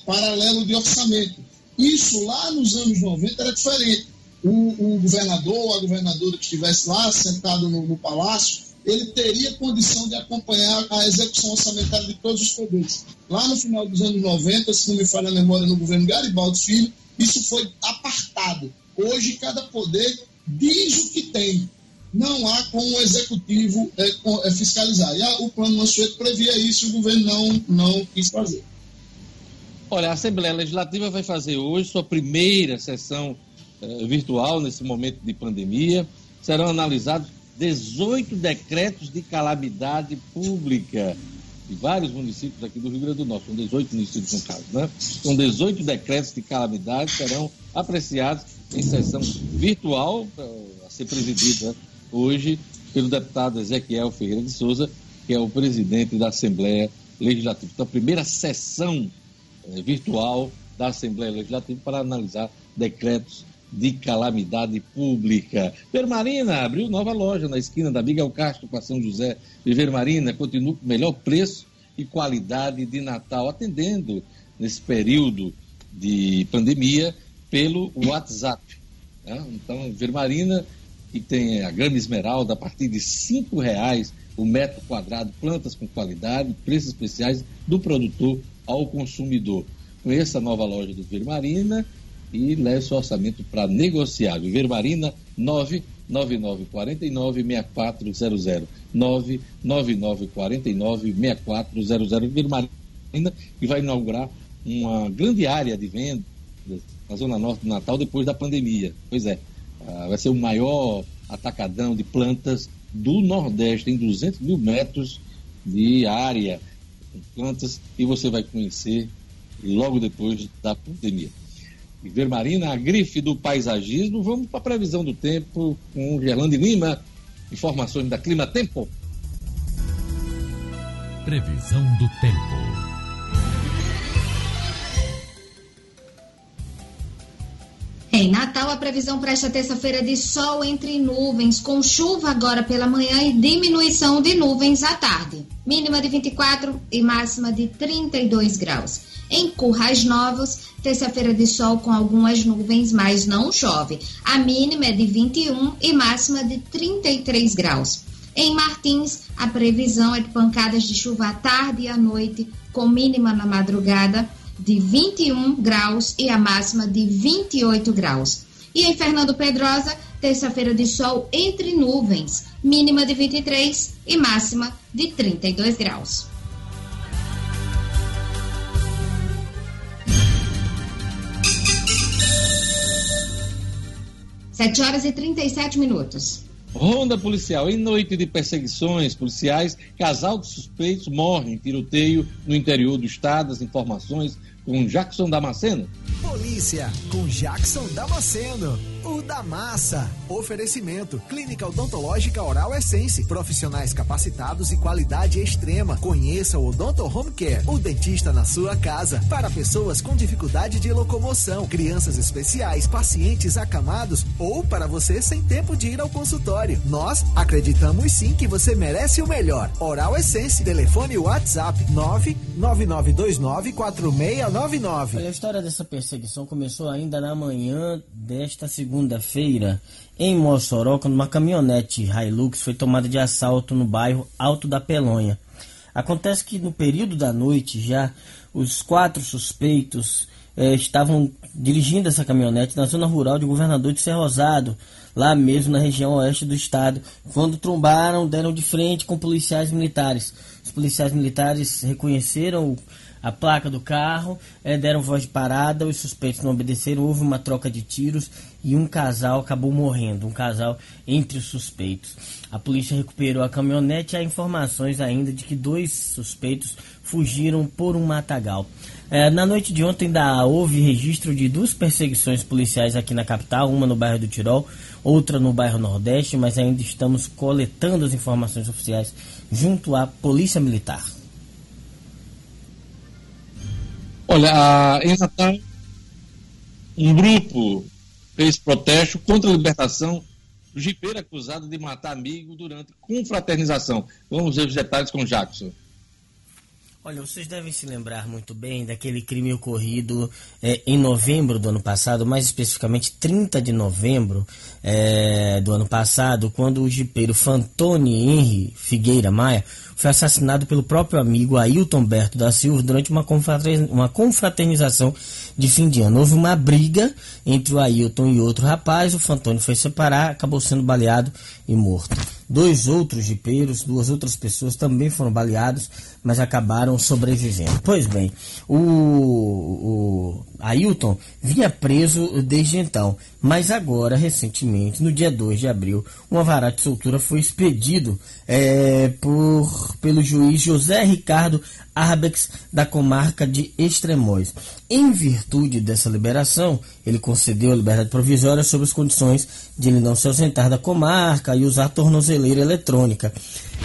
paralelo de orçamento. Isso lá nos anos 90 era diferente. O, o governador, a governadora que estivesse lá sentado no, no palácio, ele teria condição de acompanhar a execução orçamentária de todos os poderes. Lá no final dos anos 90, se não me falha a memória, no governo Garibaldi Filho, isso foi apartado. Hoje, cada poder diz o que tem. Não há como o executivo é, é, fiscalizar. E a, o plano Mansueto previa isso e o governo não, não quis fazer. Olha, a Assembleia Legislativa vai fazer hoje sua primeira sessão eh, virtual nesse momento de pandemia. Serão analisados 18 decretos de calamidade pública de vários municípios aqui do Rio Grande do Norte. São 18 municípios no caso, né? São 18 decretos de calamidade que serão apreciados em sessão virtual eh, a ser presidida hoje pelo deputado Ezequiel Ferreira de Souza, que é o presidente da Assembleia Legislativa. Então, a primeira sessão virtual da Assembleia Legislativa para analisar decretos de calamidade pública. Vermarina abriu nova loja na esquina da Miguel Castro com a São José. Vermarina continua com o melhor preço e qualidade de Natal, atendendo nesse período de pandemia pelo WhatsApp. Né? Então, Vermarina, que tem a grama esmeralda a partir de R$ reais o metro quadrado, plantas com qualidade, preços especiais do produtor ao consumidor. Conheça a nova loja do Vermarina e leve seu orçamento para negociar. Vermarina 99949-6400. 99949-6400. Vermarina, que vai inaugurar uma grande área de venda na Zona Norte do Natal depois da pandemia. Pois é, ah, vai ser o maior atacadão de plantas do Nordeste, tem 200 mil metros de área com plantas e você vai conhecer logo depois da pandemia. Vermarina, a grife do paisagismo. Vamos para a previsão do tempo com Gerlando Lima. Informações da Clima Tempo. Previsão do tempo. Em Natal, a previsão para esta terça-feira de sol entre nuvens, com chuva agora pela manhã e diminuição de nuvens à tarde. Mínima de 24 e máxima de 32 graus. Em Currais Novos, terça-feira de sol com algumas nuvens, mas não chove. A mínima é de 21 e máxima de 33 graus. Em Martins, a previsão é de pancadas de chuva à tarde e à noite, com mínima na madrugada de 21 graus e a máxima de 28 graus. E em Fernando Pedrosa, terça-feira de sol entre nuvens, mínima de 23 e máxima de 32 graus. Sete horas e 37 minutos. Ronda policial. Em noite de perseguições policiais, casal de suspeitos morre em tiroteio no interior do estado. As informações com Jackson Damasceno. Polícia com Jackson Damasceno. O da massa. Oferecimento: Clínica Odontológica Oral Essence. Profissionais capacitados e qualidade extrema. Conheça o Odonto Home Care, o dentista na sua casa. Para pessoas com dificuldade de locomoção, crianças especiais, pacientes acamados ou para você sem tempo de ir ao consultório. Nós acreditamos sim que você merece o melhor. Oral Essence. Telefone WhatsApp 999294699. Olha, a história dessa perseguição começou ainda na manhã desta segunda-feira em Mossoró, quando uma caminhonete Hilux foi tomada de assalto no bairro Alto da Pelonha. Acontece que no período da noite já os quatro suspeitos eh, estavam dirigindo essa caminhonete na zona rural de Governador de Cerrosado, lá mesmo na região oeste do estado. Quando trombaram, deram de frente com policiais militares. Os policiais militares reconheceram a placa do carro, é, deram voz de parada, os suspeitos não obedeceram, houve uma troca de tiros e um casal acabou morrendo, um casal entre os suspeitos. A polícia recuperou a caminhonete e há informações ainda de que dois suspeitos fugiram por um matagal. É, na noite de ontem ainda houve registro de duas perseguições policiais aqui na capital, uma no bairro do Tirol, outra no bairro Nordeste, mas ainda estamos coletando as informações oficiais junto à Polícia Militar. Olha, em Natal, um grupo fez protesto contra a libertação do jipeiro acusado de matar amigo durante confraternização. Vamos ver os detalhes com Jackson. Olha, vocês devem se lembrar muito bem daquele crime ocorrido é, em novembro do ano passado, mais especificamente 30 de novembro é, do ano passado, quando o jipeiro Fantoni Henry Figueira Maia foi assassinado pelo próprio amigo Ailton Berto da Silva durante uma, confraternização de fim de ano. Houve uma briga entre o Ailton e outro rapaz, o Fantoni foi separar, acabou sendo baleado e morto. Dois outros jipeiros, duas outras pessoas também foram baleados, mas acabaram sobrevivendo. Pois bem, o, o Ailton vinha preso desde então, mas agora, recentemente, no dia 2 de abril, um alvará de soltura foi expedido é, por, pelo juiz José Ricardo Arbex da comarca de Extremóis. Em virtude dessa liberação, ele concedeu a liberdade provisória sob as condições de ele não se ausentar da comarca e usar tornozeleira eletrônica.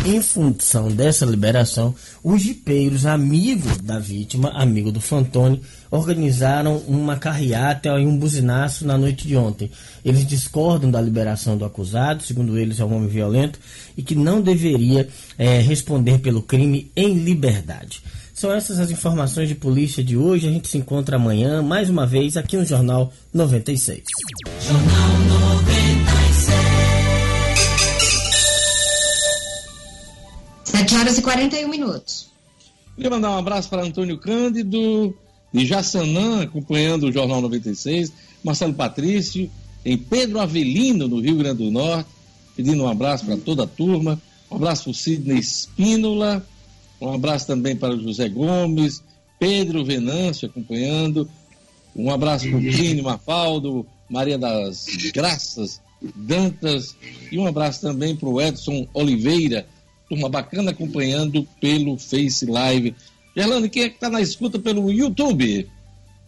Em função dessa liberação, os jipeiros, amigos da vítima, amigo do Fantoni, organizaram uma carreata e um buzinaço na noite de ontem. Eles discordam da liberação do acusado, segundo eles é um homem violento, e que não deveria é, responder pelo crime em liberdade. São essas as informações de polícia de hoje. A gente se encontra amanhã, mais uma vez, aqui no Jornal 96. Jornal 96. 7 horas e 41 minutos. Queria mandar um abraço para Antônio Cândido, de Jaçanã, acompanhando o Jornal 96, Marcelo Patrício, em Pedro Avelino, no Rio Grande do Norte, pedindo um abraço para toda a turma, um abraço para o Sidney Espínola, um abraço também para o José Gomes, Pedro Venâncio acompanhando, um abraço para o Plínio Mafaldo, Maria das Graças, Dantas, e um abraço também para o Edson Oliveira, turma bacana acompanhando pelo Face Live Gerlane, quem é que está na escuta pelo YouTube?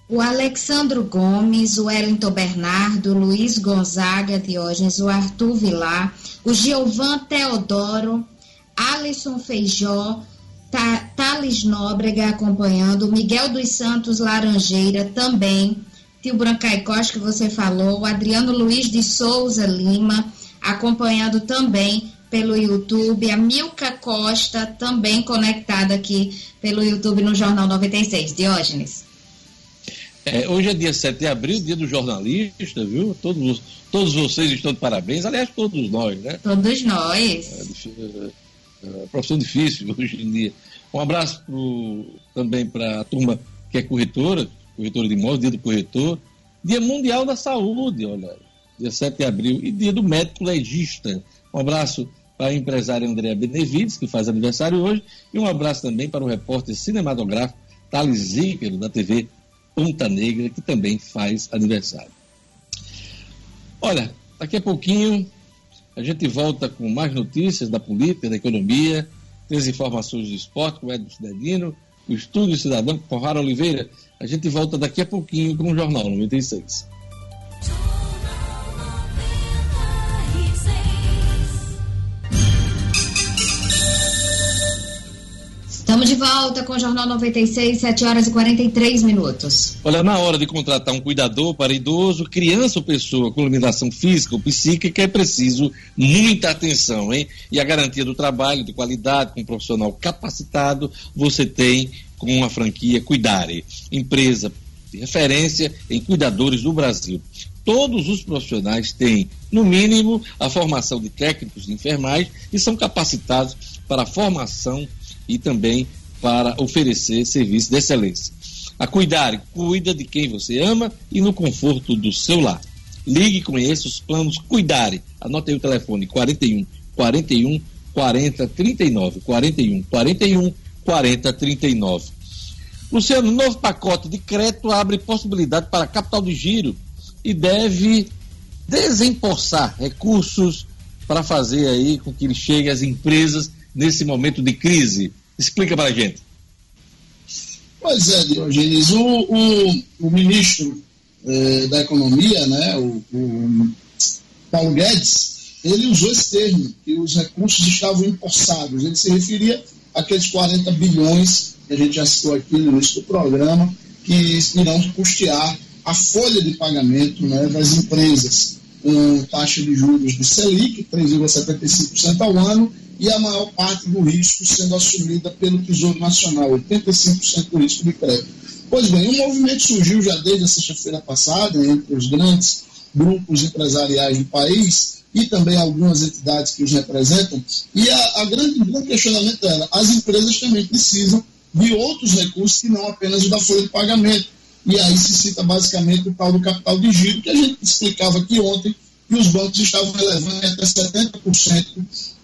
O Alexandro Gomes, o Wellington Bernardo, o Luiz Gonzaga Diógenes, o Arthur Vilar, o Giovan Teodoro, Alisson Feijó, Thales Nóbrega acompanhando, Miguel dos Santos Laranjeira também, Tio Brancai Costa, que você falou, o Adriano Luiz de Souza Lima, acompanhando também pelo YouTube, a Milka Costa, também conectada aqui pelo YouTube no Jornal 96. Diógenes. É, hoje é dia 7 de abril, dia do jornalista, viu? Todos, todos vocês estão de parabéns, aliás, todos nós, né? Todos nós. É, é, é profissão difícil hoje em dia. Um abraço pro, também para a turma que é corretora, corretora de imóveis, dia do corretor. Dia Mundial da Saúde, olha, dia 7 de abril, e dia do médico legista. Um abraço para a empresária Andréa Benevides, que faz aniversário hoje, e um abraço também para o repórter cinematográfico Thales Zíquero, da TV Ponta Negra, que também faz aniversário. Olha, daqui a pouquinho a gente volta com mais notícias da política, da economia, tem informações do esporte com o Edson Cidadino, o Estúdio Cidadão com Rara Oliveira. A gente volta daqui a pouquinho com o Jornal 96. Estamos de volta com o Jornal 96, 7 horas e 43 minutos. Olha, na hora de contratar um cuidador para idoso, criança ou pessoa com limitação física ou psíquica, é preciso muita atenção, hein? E a garantia do trabalho de qualidade com um profissional capacitado, você tem com a franquia Cuidare, empresa de referência em cuidadores do Brasil. Todos os profissionais têm, no mínimo, a formação de técnicos de enfermagem e são capacitados para a formação e também para oferecer serviços de excelência. A Cuidar cuida de quem você ama e no conforto do seu lar. Ligue e conheça os planos Cuidare. Anote aí o telefone 41 41 40 39 41 41 40 39. Luciano, novo pacote de crédito abre possibilidade para capital de giro e deve desempossar recursos para fazer aí com que ele chegue às empresas nesse momento de crise? Explica para a gente. Pois é, Diogenes, o, o, o ministro eh, da Economia, né, o, o, Paulo Guedes, ele usou esse termo, que os recursos estavam empossados. Ele se referia àqueles 40 bilhões que a gente já citou aqui no início do programa, que irão custear a folha de pagamento né, das empresas com taxa de juros de Selic, 3,75% ao ano, e a maior parte do risco sendo assumida pelo Tesouro Nacional, 85% do risco de crédito. Pois bem, um movimento surgiu já desde a sexta-feira passada entre os grandes grupos empresariais do país e também algumas entidades que os representam, e a, a grande, o grande questionamento era, as empresas também precisam de outros recursos que não apenas o da folha de pagamento. E aí se cita basicamente o tal do capital de giro, que a gente explicava aqui ontem, que os bancos estavam elevando até 70%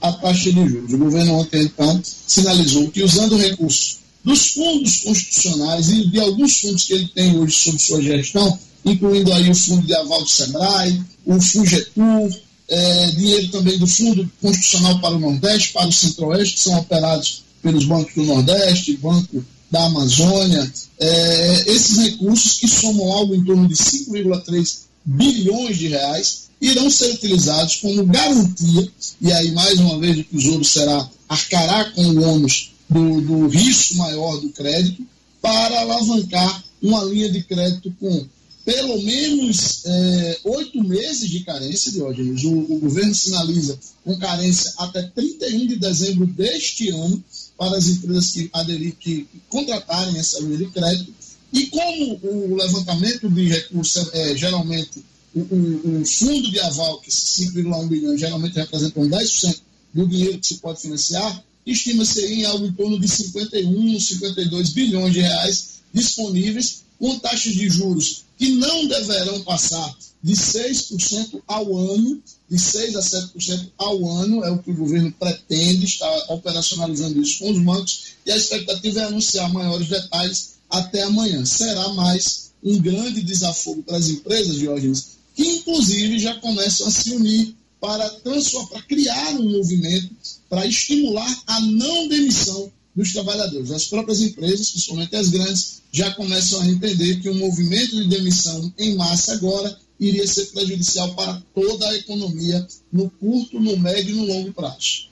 a taxa de juros. O governo ontem, então, sinalizou que usando recursos dos fundos constitucionais e de alguns fundos que ele tem hoje sob sua gestão, incluindo aí o fundo de aval do SEBRAE, o FUGETUR, é, dinheiro também do Fundo Constitucional para o Nordeste, para o Centro-Oeste, que são operados pelos bancos do Nordeste, Banco da Amazônia, é, esses recursos que somam algo em torno de 5,3 bilhões de reais, irão ser utilizados como garantia, e aí mais uma vez o Tesouro será, arcará com o ônus do, do risco maior do crédito, para alavancar uma linha de crédito com pelo menos é, oito meses de carência, Diógenes. O, o governo sinaliza com carência até 31 de dezembro deste ano para as empresas que aderir, que contratarem essa linha de crédito. E como o levantamento de recursos é, geralmente o, fundo de aval, que 5,1 bilhões geralmente representam 10% do dinheiro que se pode financiar, estima-se em algo em torno de 51, 52 bilhões de reais disponíveis, com taxas de juros que não deverão passar de 6% ao ano, de 6% a 7% ao ano, é o que o governo pretende, está operacionalizando isso com os bancos, e a expectativa é anunciar maiores detalhes até amanhã. Será mais um grande desafogo para as empresas, Diógenes, que inclusive já começam a se unir para, para criar um movimento para estimular a não demissão dos trabalhadores. As próprias empresas, principalmente as grandes, já começam a entender que um movimento de demissão em massa agora iria ser prejudicial para toda a economia no curto, no médio e no longo prazo.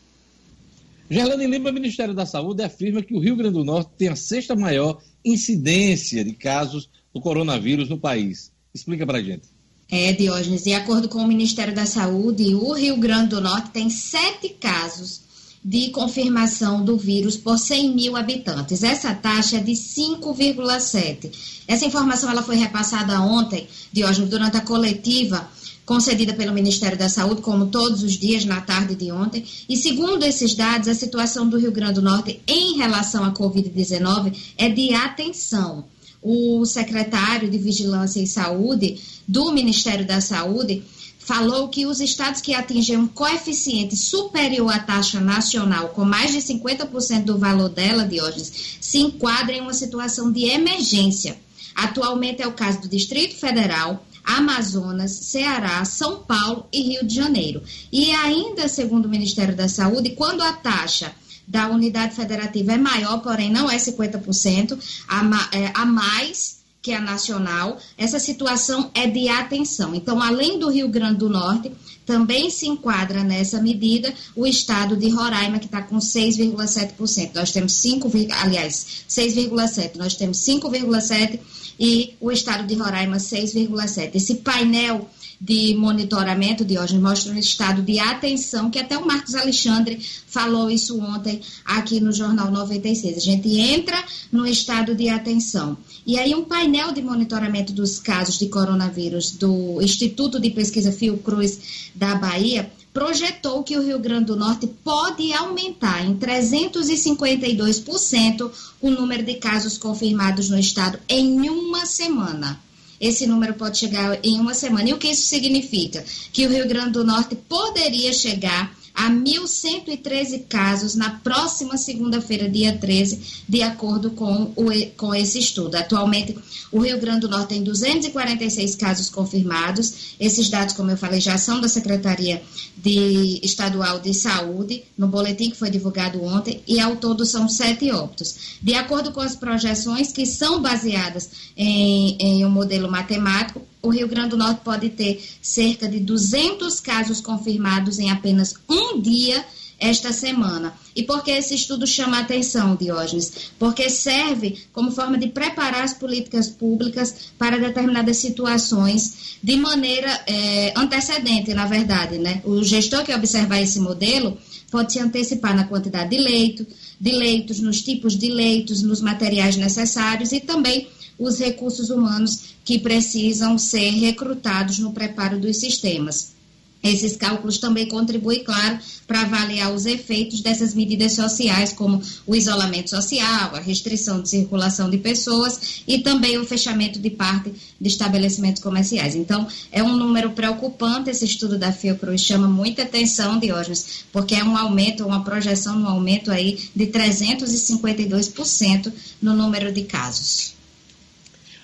Gerlane Lima, Ministério da Saúde, afirma que o Rio Grande do Norte tem a sexta maior incidência de casos do coronavírus no país Explica para gente. É, Diógenes, de acordo com o Ministério da Saúde, o Rio Grande do Norte tem sete casos de confirmação do vírus por 100 mil habitantes. Essa taxa é de 5,7. Essa informação ela foi repassada ontem, Diógenes, durante a coletiva concedida pelo Ministério da Saúde, como todos os dias na tarde de ontem. E segundo esses dados, a situação do Rio Grande do Norte em relação à Covid-19 é de atenção. O secretário de Vigilância e Saúde do Ministério da Saúde falou que os estados que atingem um coeficiente superior à taxa nacional, com mais de 50% do valor dela, Diógenes, se enquadram em uma situação de emergência. Atualmente é o caso do Distrito Federal, Amazonas, Ceará, São Paulo e Rio de Janeiro. E ainda, segundo o Ministério da Saúde, quando a taxa da unidade federativa é maior, porém não é 50%, a, é, a mais que a nacional, essa situação é de atenção. Então, além do Rio Grande do Norte, também se enquadra nessa medida o estado de Roraima, que está com 6,7%. Nós temos 5, aliás, 6,7%. Nós temos 5,7% e o estado de Roraima 6,7%. Esse painel de monitoramento de hoje mostra um estado de atenção, que até o Marcos Alexandre falou isso ontem aqui no Jornal 96. A gente entra no estado de atenção. E aí um painel de monitoramento dos casos de coronavírus do Instituto de Pesquisa Fiocruz da Bahia projetou que o Rio Grande do Norte pode aumentar em 352% o número de casos confirmados no estado em uma semana. Esse número pode chegar em uma semana. E o que isso significa? Que o Rio Grande do Norte poderia chegar a 1.113 casos na próxima segunda-feira, dia 13, de acordo com, o, com esse estudo. Atualmente, o Rio Grande do Norte tem 246 casos confirmados. Esses dados, como eu falei, já são da Secretaria de Estadual de Saúde, no boletim que foi divulgado ontem, e ao todo são sete óbitos. De acordo com as projeções, que são baseadas em, em um modelo matemático, o Rio Grande do Norte pode ter cerca de 200 casos confirmados em apenas um dia esta semana. E por que esse estudo chama a atenção, Diógenes? Porque serve como forma de preparar as políticas públicas para determinadas situações de maneira é, antecedente, na verdade. Né? O gestor que observar esse modelo pode se antecipar na quantidade de leito, de leitos, nos tipos de leitos, nos materiais necessários e também os recursos humanos que precisam ser recrutados no preparo dos sistemas. Esses cálculos também contribuem, claro, para avaliar os efeitos dessas medidas sociais, como o isolamento social, a restrição de circulação de pessoas e também o fechamento de parte de estabelecimentos comerciais. Então, é um número preocupante esse estudo da Fiocruz, chama muita atenção, Diógenes, porque é um aumento, uma projeção no aumento aí de 352% no número de casos.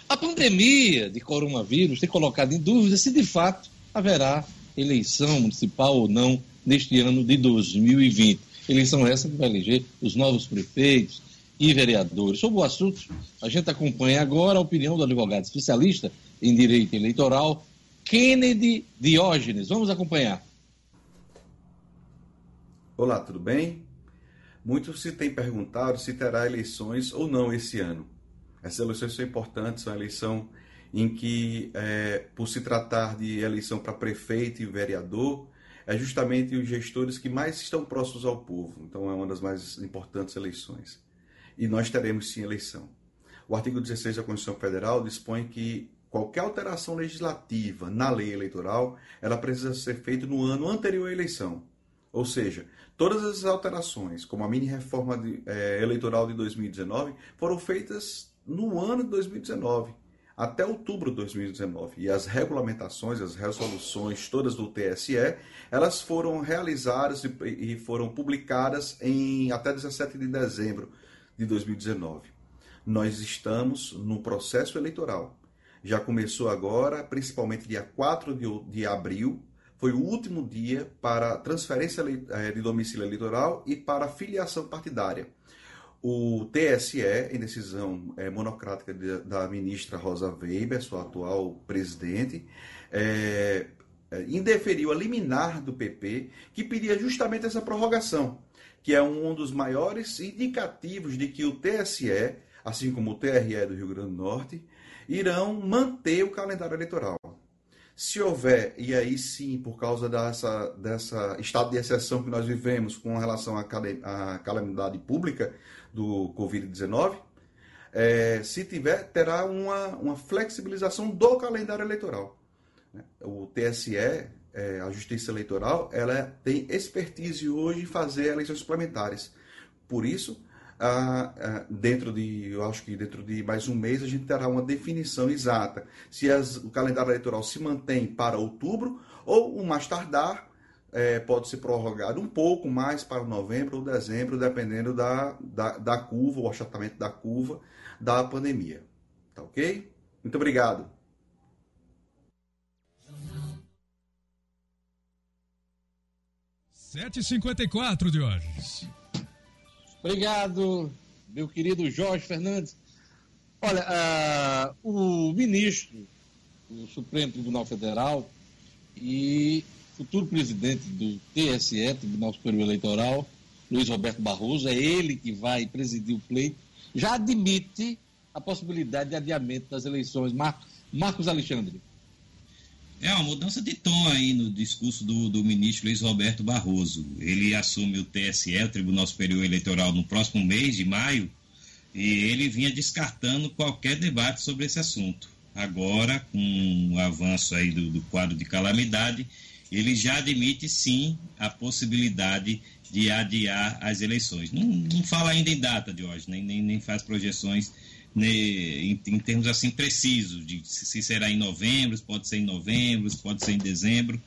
A pandemia de coronavírus tem colocado em dúvida se de fato haverá eleição municipal ou não neste ano de 2020. Eleição essa que vai eleger os novos prefeitos e vereadores. Sobre o assunto, a gente acompanha agora a opinião do advogado especialista em direito eleitoral, Kennedy Diógenes. Vamos acompanhar. Olá, tudo bem? Muito se tem perguntado se terá eleições ou não esse ano. Essas eleições são importantes, são eleição em que, é, por se tratar de eleição para prefeito e vereador, é justamente os gestores que mais estão próximos ao povo. Então, é uma das mais importantes eleições. E nós teremos sim eleição. O artigo 16 da Constituição Federal dispõe que qualquer alteração legislativa na lei eleitoral, ela precisa ser feita no ano anterior à eleição. Ou seja, todas as alterações, como a mini reforma de, é, eleitoral de 2019, foram feitas no ano de 2019, até outubro de 2019. E as regulamentações, as resoluções todas do TSE, elas foram realizadas e foram publicadas em até 17 de dezembro de 2019. Nós estamos no processo eleitoral. Já começou agora, principalmente dia 4 de, de abril, foi o último dia para transferência eh, de domicílio eleitoral e para filiação partidária o TSE, em decisão é, monocrática de, da ministra Rosa Weber, sua atual presidente, é, é, indeferiu a liminar do PP, que pedia justamente essa prorrogação, que é um dos maiores indicativos de que o TSE, assim como o TRE do Rio Grande do Norte, irão manter o calendário eleitoral. Se houver, e aí sim, por causa dessa, dessa estado de exceção que nós vivemos com relação à calamidade pública do Covid-19, é, se tiver, terá uma, uma flexibilização do calendário eleitoral. O TSE, é, a Justiça Eleitoral, ela tem expertise hoje em fazer eleições suplementares. Por isso, dentro de, eu acho que dentro de mais um mês, a gente terá uma definição exata se as, o calendário eleitoral se mantém para outubro ou o mais tardar é, pode ser prorrogado um pouco mais para novembro ou dezembro, dependendo da, da, da curva, o achatamento da curva da pandemia. Tá ok? Muito obrigado. Sete cinquenta e quatro, Diógenes. Obrigado, meu querido Jorge Fernandes. Olha, uh, o ministro do Supremo Tribunal Federal e futuro presidente do TSE, Tribunal Superior Eleitoral, Luiz Roberto Barroso, é ele que vai presidir o pleito, já admite a possibilidade de adiamento das eleições. Mar Marcos Alexandre. É uma mudança de tom aí no discurso do, do ministro Luiz Roberto Barroso. Ele assume o TSE, o Tribunal Superior Eleitoral, no próximo mês de maio, e ele vinha descartando qualquer debate sobre esse assunto. Agora, com o avanço aí do, do quadro de calamidade, ele já admite sim a possibilidade de adiar as eleições. Não, não fala ainda em data de hoje, nem, nem, nem faz projeções né, em, em, termos assim precisos, de se será em novembro, pode ser em novembro, pode ser em dezembro,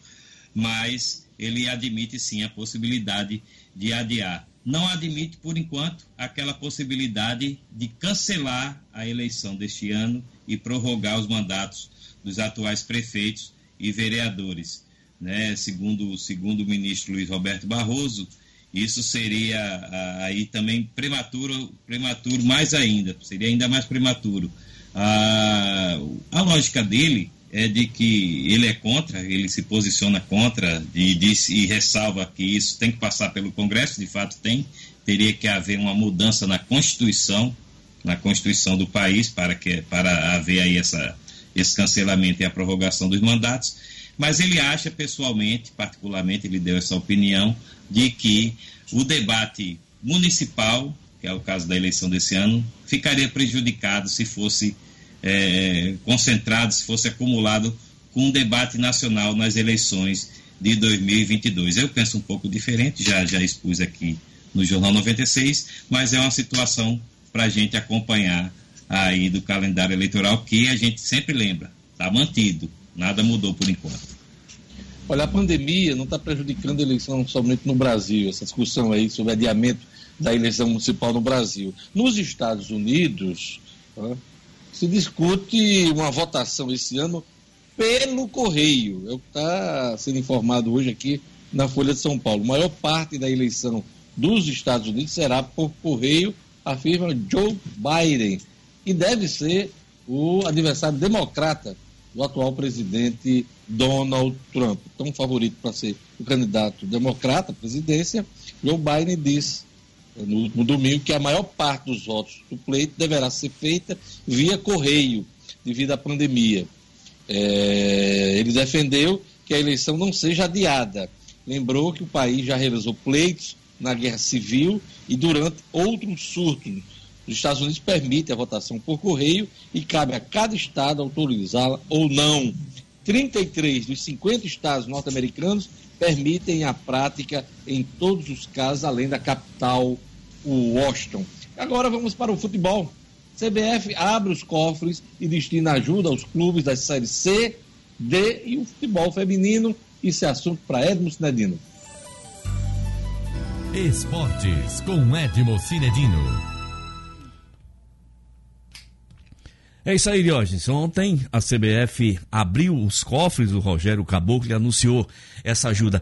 mas ele admite sim a possibilidade de adiar. Não admite, por enquanto, aquela possibilidade de cancelar a eleição deste ano e prorrogar os mandatos dos atuais prefeitos e vereadores. Né? Segundo, segundo o ministro Luiz Roberto Barroso, isso seria aí também prematuro, prematuro mais ainda, seria ainda mais prematuro. A, a lógica dele é de que ele é contra, ele se posiciona contra e, diz, e ressalva que isso tem que passar pelo Congresso, de fato tem, teria que haver uma mudança na Constituição, na Constituição do país para que para haver aí essa, esse cancelamento e a prorrogação dos mandatos, mas ele acha pessoalmente, particularmente, ele deu essa opinião, de que o debate municipal, que é o caso da eleição desse ano, ficaria prejudicado se fosse é, concentrado, se fosse acumulado com um debate nacional nas eleições de 2022. Eu penso um pouco diferente, já, já expus aqui no Jornal 96, mas é uma situação para a gente acompanhar aí do calendário eleitoral que a gente sempre lembra, está mantido, nada mudou por enquanto. Olha, a pandemia não está prejudicando a eleição somente no Brasil, essa discussão aí sobre adiamento da eleição municipal no Brasil. Nos Estados Unidos, se discute uma votação esse ano pelo correio. É o que está sendo informado hoje aqui na Folha de São Paulo. A maior parte da eleição dos Estados Unidos será por correio, afirma Joe Biden, e deve ser o adversário democrata do atual presidente Donald Trump, tão favorito para ser o candidato democrata à presidência. Joe Biden disse eh, no último domingo que a maior parte dos votos do pleito deverá ser feita via correio, devido à pandemia. É, ele defendeu que a eleição não seja adiada. Lembrou que o país já realizou pleitos na guerra civil e durante outros surtos os Estados Unidos permitem a votação por correio e cabe a cada estado autorizá-la ou não. 33 dos 50 estados norte-americanos permitem a prática em todos os casos, além da capital, Washington. Agora vamos para o futebol. CBF abre os cofres e destina ajuda aos clubes das séries C, D e o futebol feminino. Isso é assunto para Edmo Cinedino. Esportes com Edmo Cinedino. É isso aí, Diógenes. Ontem a CBF abriu os cofres, o Rogério Caboclo anunciou essa ajuda.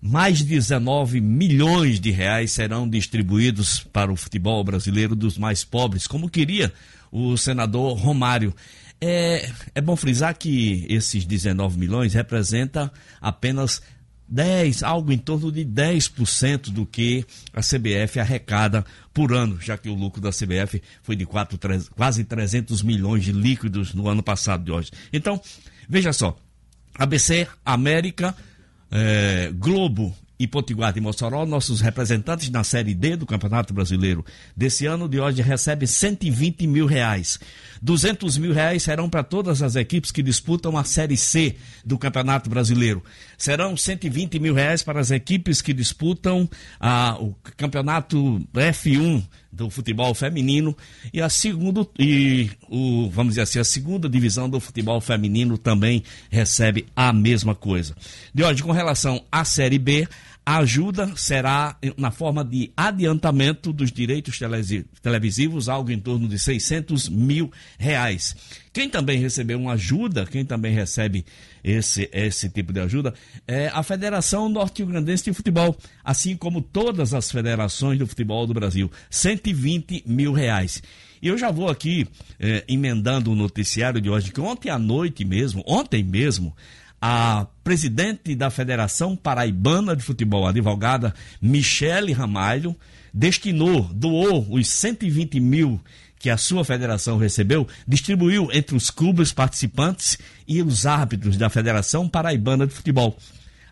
Mais de 19 milhões de reais serão distribuídos para o futebol brasileiro dos mais pobres, como queria o senador Romário. É, é bom frisar que esses 19 milhões representa apenas 10, algo em torno de 10% do que a CBF arrecada por ano, já que o lucro da CBF foi de 4, 3, quase 300 milhões de líquidos no ano passado de hoje. Então, veja só, ABC, América, eh, Globo e Potiguar de Mossoró, nossos representantes na Série D do Campeonato Brasileiro desse ano de hoje recebem 120 mil reais. 200 mil reais serão para todas as equipes que disputam a Série C do Campeonato Brasileiro. Serão 120 mil reais para as equipes que disputam a, o Campeonato F1 do futebol feminino e a segunda e o vamos dizer assim a segunda divisão do futebol feminino também recebe a mesma coisa. De hoje com relação à série B, a ajuda será na forma de adiantamento dos direitos televisivos, algo em torno de 600 mil reais. Quem também recebeu uma ajuda, quem também recebe esse, esse tipo de ajuda, é a Federação Norte-Grandense de Futebol, assim como todas as federações do futebol do Brasil. 120 mil reais. E eu já vou aqui é, emendando o noticiário de hoje, que ontem à noite mesmo, ontem mesmo, a presidente da Federação Paraibana de Futebol, advogada Michele Ramalho, destinou, doou os 120 mil que a sua federação recebeu, distribuiu entre os clubes participantes e os árbitros da Federação Paraibana de Futebol.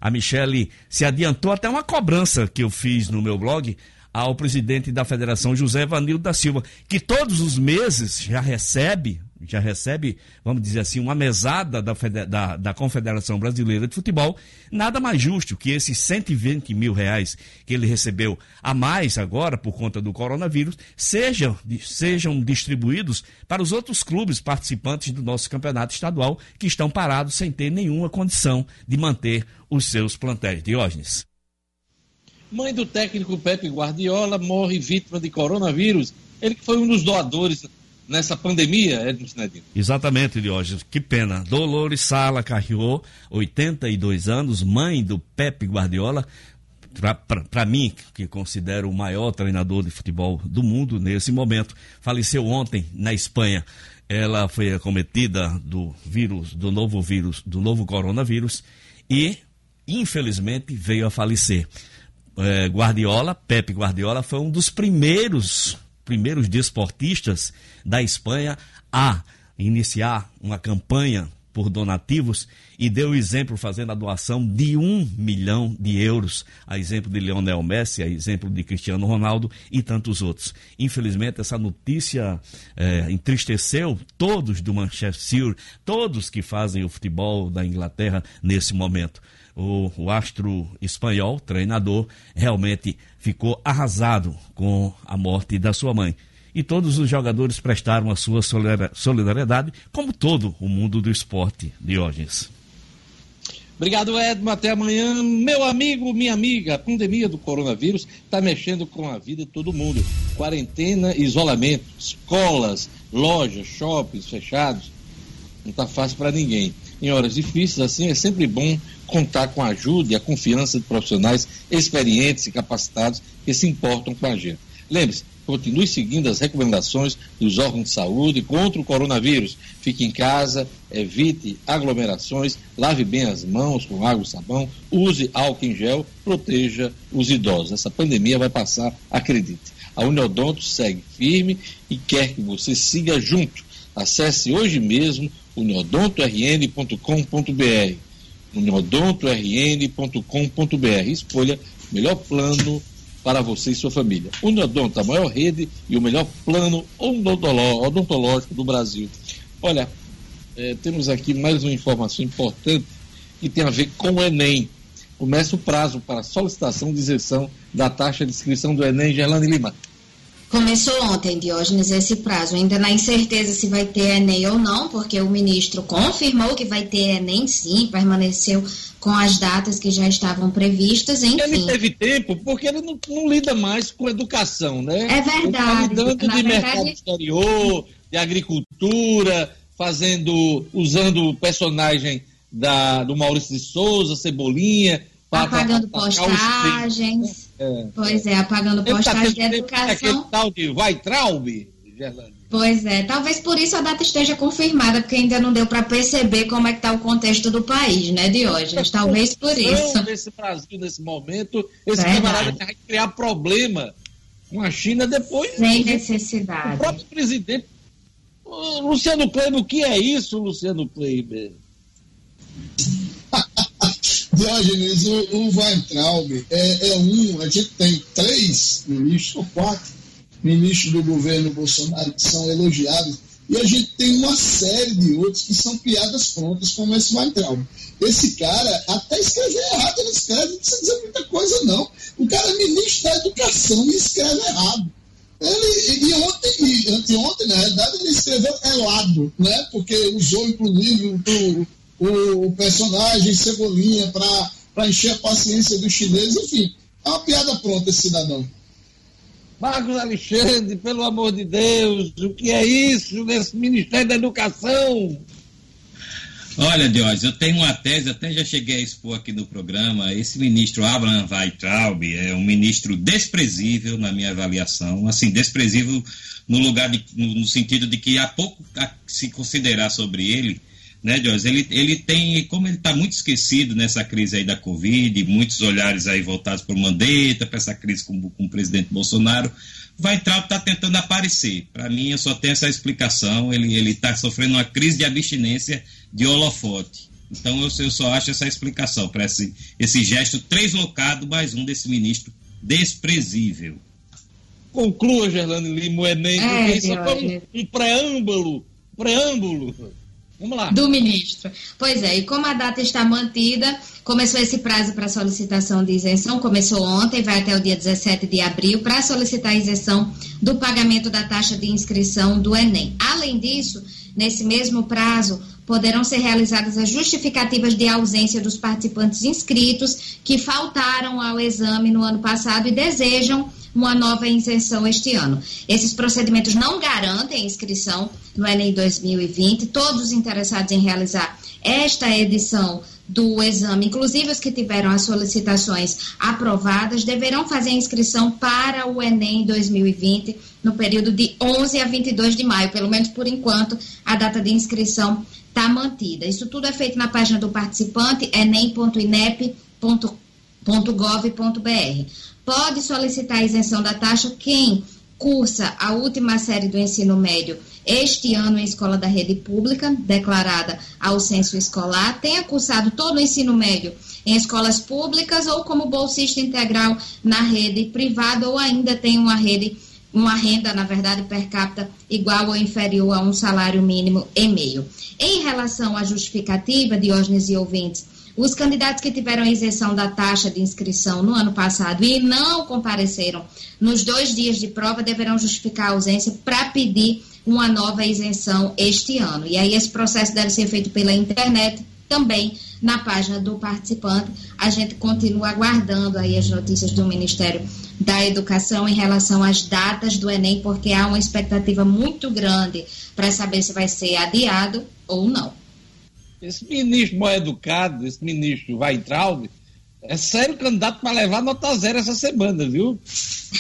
A Michele se adiantou até uma cobrança que eu fiz no meu blog ao presidente da Federação, José Vanildo da Silva, que todos os meses já recebe já recebe, vamos dizer assim, uma mesada da, da, da, Confederação Brasileira de Futebol, nada mais justo que esses 120 mil reais que ele recebeu a mais agora por conta do coronavírus sejam, sejam distribuídos para os outros clubes participantes do nosso campeonato estadual que estão parados sem ter nenhuma condição de manter os seus plantéis. Diógenes. Mãe do técnico Pepe Guardiola morre vítima de coronavírus. Ele que foi um dos doadores nessa pandemia, Edson Sinedino. Exatamente, Diógenes. Que pena. Dolores Sala Carriô, 82 anos, mãe do Pepe Guardiola. Para mim, que considero o maior treinador de futebol do mundo nesse momento, faleceu ontem na Espanha. Ela foi acometida do vírus, do novo vírus, do novo coronavírus e, infelizmente, veio a falecer. É, Guardiola, Pepe Guardiola, foi um dos primeiros primeiros desportistas da Espanha a iniciar uma campanha por donativos e deu exemplo fazendo a doação de um milhão de euros, a exemplo de Lionel Messi, a exemplo de Cristiano Ronaldo e tantos outros. Infelizmente, essa notícia é, entristeceu todos do Manchester todos que fazem o futebol da Inglaterra nesse momento o, o astro espanhol, treinador, realmente ficou arrasado com a morte da sua mãe. E todos os jogadores prestaram a sua solidariedade, como todo o mundo do esporte, Diógenes. Obrigado, Edmo. Até amanhã. Meu amigo, minha amiga, a pandemia do coronavírus está mexendo com a vida de todo mundo. Quarentena, isolamento, escolas, lojas, shoppings fechados. Não está fácil para ninguém. Em horas difíceis, assim, é sempre bom contar com a ajuda e a confiança de profissionais experientes e capacitados que se importam com a gente. Lembre-se, continue seguindo as recomendações dos órgãos de saúde contra o coronavírus. Fique em casa, evite aglomerações, lave bem as mãos com água e sabão, use álcool em gel, proteja os idosos. Essa pandemia vai passar, acredite. A Uniodonto segue firme e quer que você siga junto. Acesse hoje mesmo uniodontorn.com.br uniodontorn.com.br. Escolha o melhor plano para você e sua família. Uniodonto, a maior rede e o melhor plano odontológico do Brasil. Olha, é, temos aqui mais uma informação importante que tem a ver com o Enem. Começa o prazo para solicitação de isenção da taxa de inscrição do Enem, Gerlane Lima. Começou ontem, Diógenes, esse prazo. Ainda na incerteza se vai ter Enem ou não, porque o ministro confirmou que vai ter Enem sim, permaneceu com as datas que já estavam previstas, enfim. Ele teve tempo porque ele não, não lida mais com educação, né? É verdade. Ele tá lidando de verdade... mercado exterior, de agricultura, fazendo, usando o personagem da, do Maurício de Souza, Cebolinha, apagando postagens. É. Pois é, apagando postagens tá de educação. Aquele tal de Weitraub, Gerlane. Pois é, talvez por isso a data esteja confirmada, porque ainda não deu para perceber como é que está o contexto do país, né, Diógenes? Talvez por isso. Nesse Brasil, nesse momento, esse Verdade. camarada vai criar problema com a China depois. Sem necessidade. O próprio presidente. Luciano Kleber, o que é isso, Luciano Kleber? Diógenes, o, o Weintraub é, é, um, a gente tem três ministros, ou quatro ministros do governo Bolsonaro que são elogiados, e a gente tem uma série de outros que são piadas prontas, como esse Weintraub. Esse cara até escreve errado, ele escreve, não precisa dizer muita coisa, não. O cara é ministro da educação e escreve errado. Ele, e ontem, e anteontem, na realidade, ele escreveu elado, né? Porque usou, inclusive, o, o, o personagem Cebolinha para encher a paciência dos chineses, enfim. É uma piada pronta esse cidadão. Marcos Alexandre, pelo amor de Deus, o que é isso nesse Ministério da Educação? Olha, Diógenes, eu tenho uma tese, até já cheguei a expor aqui no programa. Esse ministro Abraham Weitraub é um ministro desprezível na minha avaliação, assim, desprezível no lugar de, no, no sentido de que há pouco a se considerar sobre ele né, Jorge? Ele, ele tem, como ele está muito esquecido nessa crise aí da Covid, muitos olhares aí voltados para o Mandetta, para essa crise com, com o presidente Bolsonaro, vai Weintraub está tentando aparecer. Para mim, eu só tenho essa explicação. Ele está sofrendo uma crise de abstinência de holofote. Então, eu, eu só acho essa explicação para esse, esse gesto translocado, mais um desse ministro desprezível. Conclua, Gerlane Lima, o Enem, é, porque isso é um, um preâmbulo, preâmbulo Vamos lá. Do ministro. Pois é, e como a data está mantida, começou esse prazo para solicitação de isenção, começou ontem, vai até o dia 17 de abril, para solicitar a isenção do pagamento da taxa de inscrição do Enem. Além disso, nesse mesmo prazo, poderão ser realizadas as justificativas de ausência dos participantes inscritos que faltaram ao exame no ano passado e desejam uma nova isenção este ano. Esses procedimentos não garantem inscrição no Enem 2020. Todos os interessados em realizar esta edição do exame, inclusive os que tiveram as solicitações aprovadas, deverão fazer a inscrição para o Enem 2020 no período de 11 a 22 de maio, pelo menos por enquanto, a data de inscrição está mantida. Isso tudo é feito na página do participante, enem.inep.gov.br. Pode solicitar a isenção da taxa quem cursa a última série do ensino médio este ano em escola da rede pública, declarada ao censo escolar, tenha cursado todo o ensino médio em escolas públicas ou como bolsista integral na rede privada ou ainda tem uma rede uma renda, na verdade, per capita igual ou inferior a um salário mínimo e meio. Em relação à justificativa, Diógenes e ouvintes, os candidatos que tiveram isenção da taxa de inscrição no ano passado e não compareceram nos dois dias de prova deverão justificar a ausência para pedir uma nova isenção este ano. E aí esse processo deve ser feito pela internet também na página do participante. A gente continua aguardando aí as notícias do Ministério da Educação em relação às datas do Enem, porque há uma expectativa muito grande para saber se vai ser adiado ou não. Esse ministro mal educado, esse ministro Weintraub, é sério candidato para levar nota zero essa semana, viu?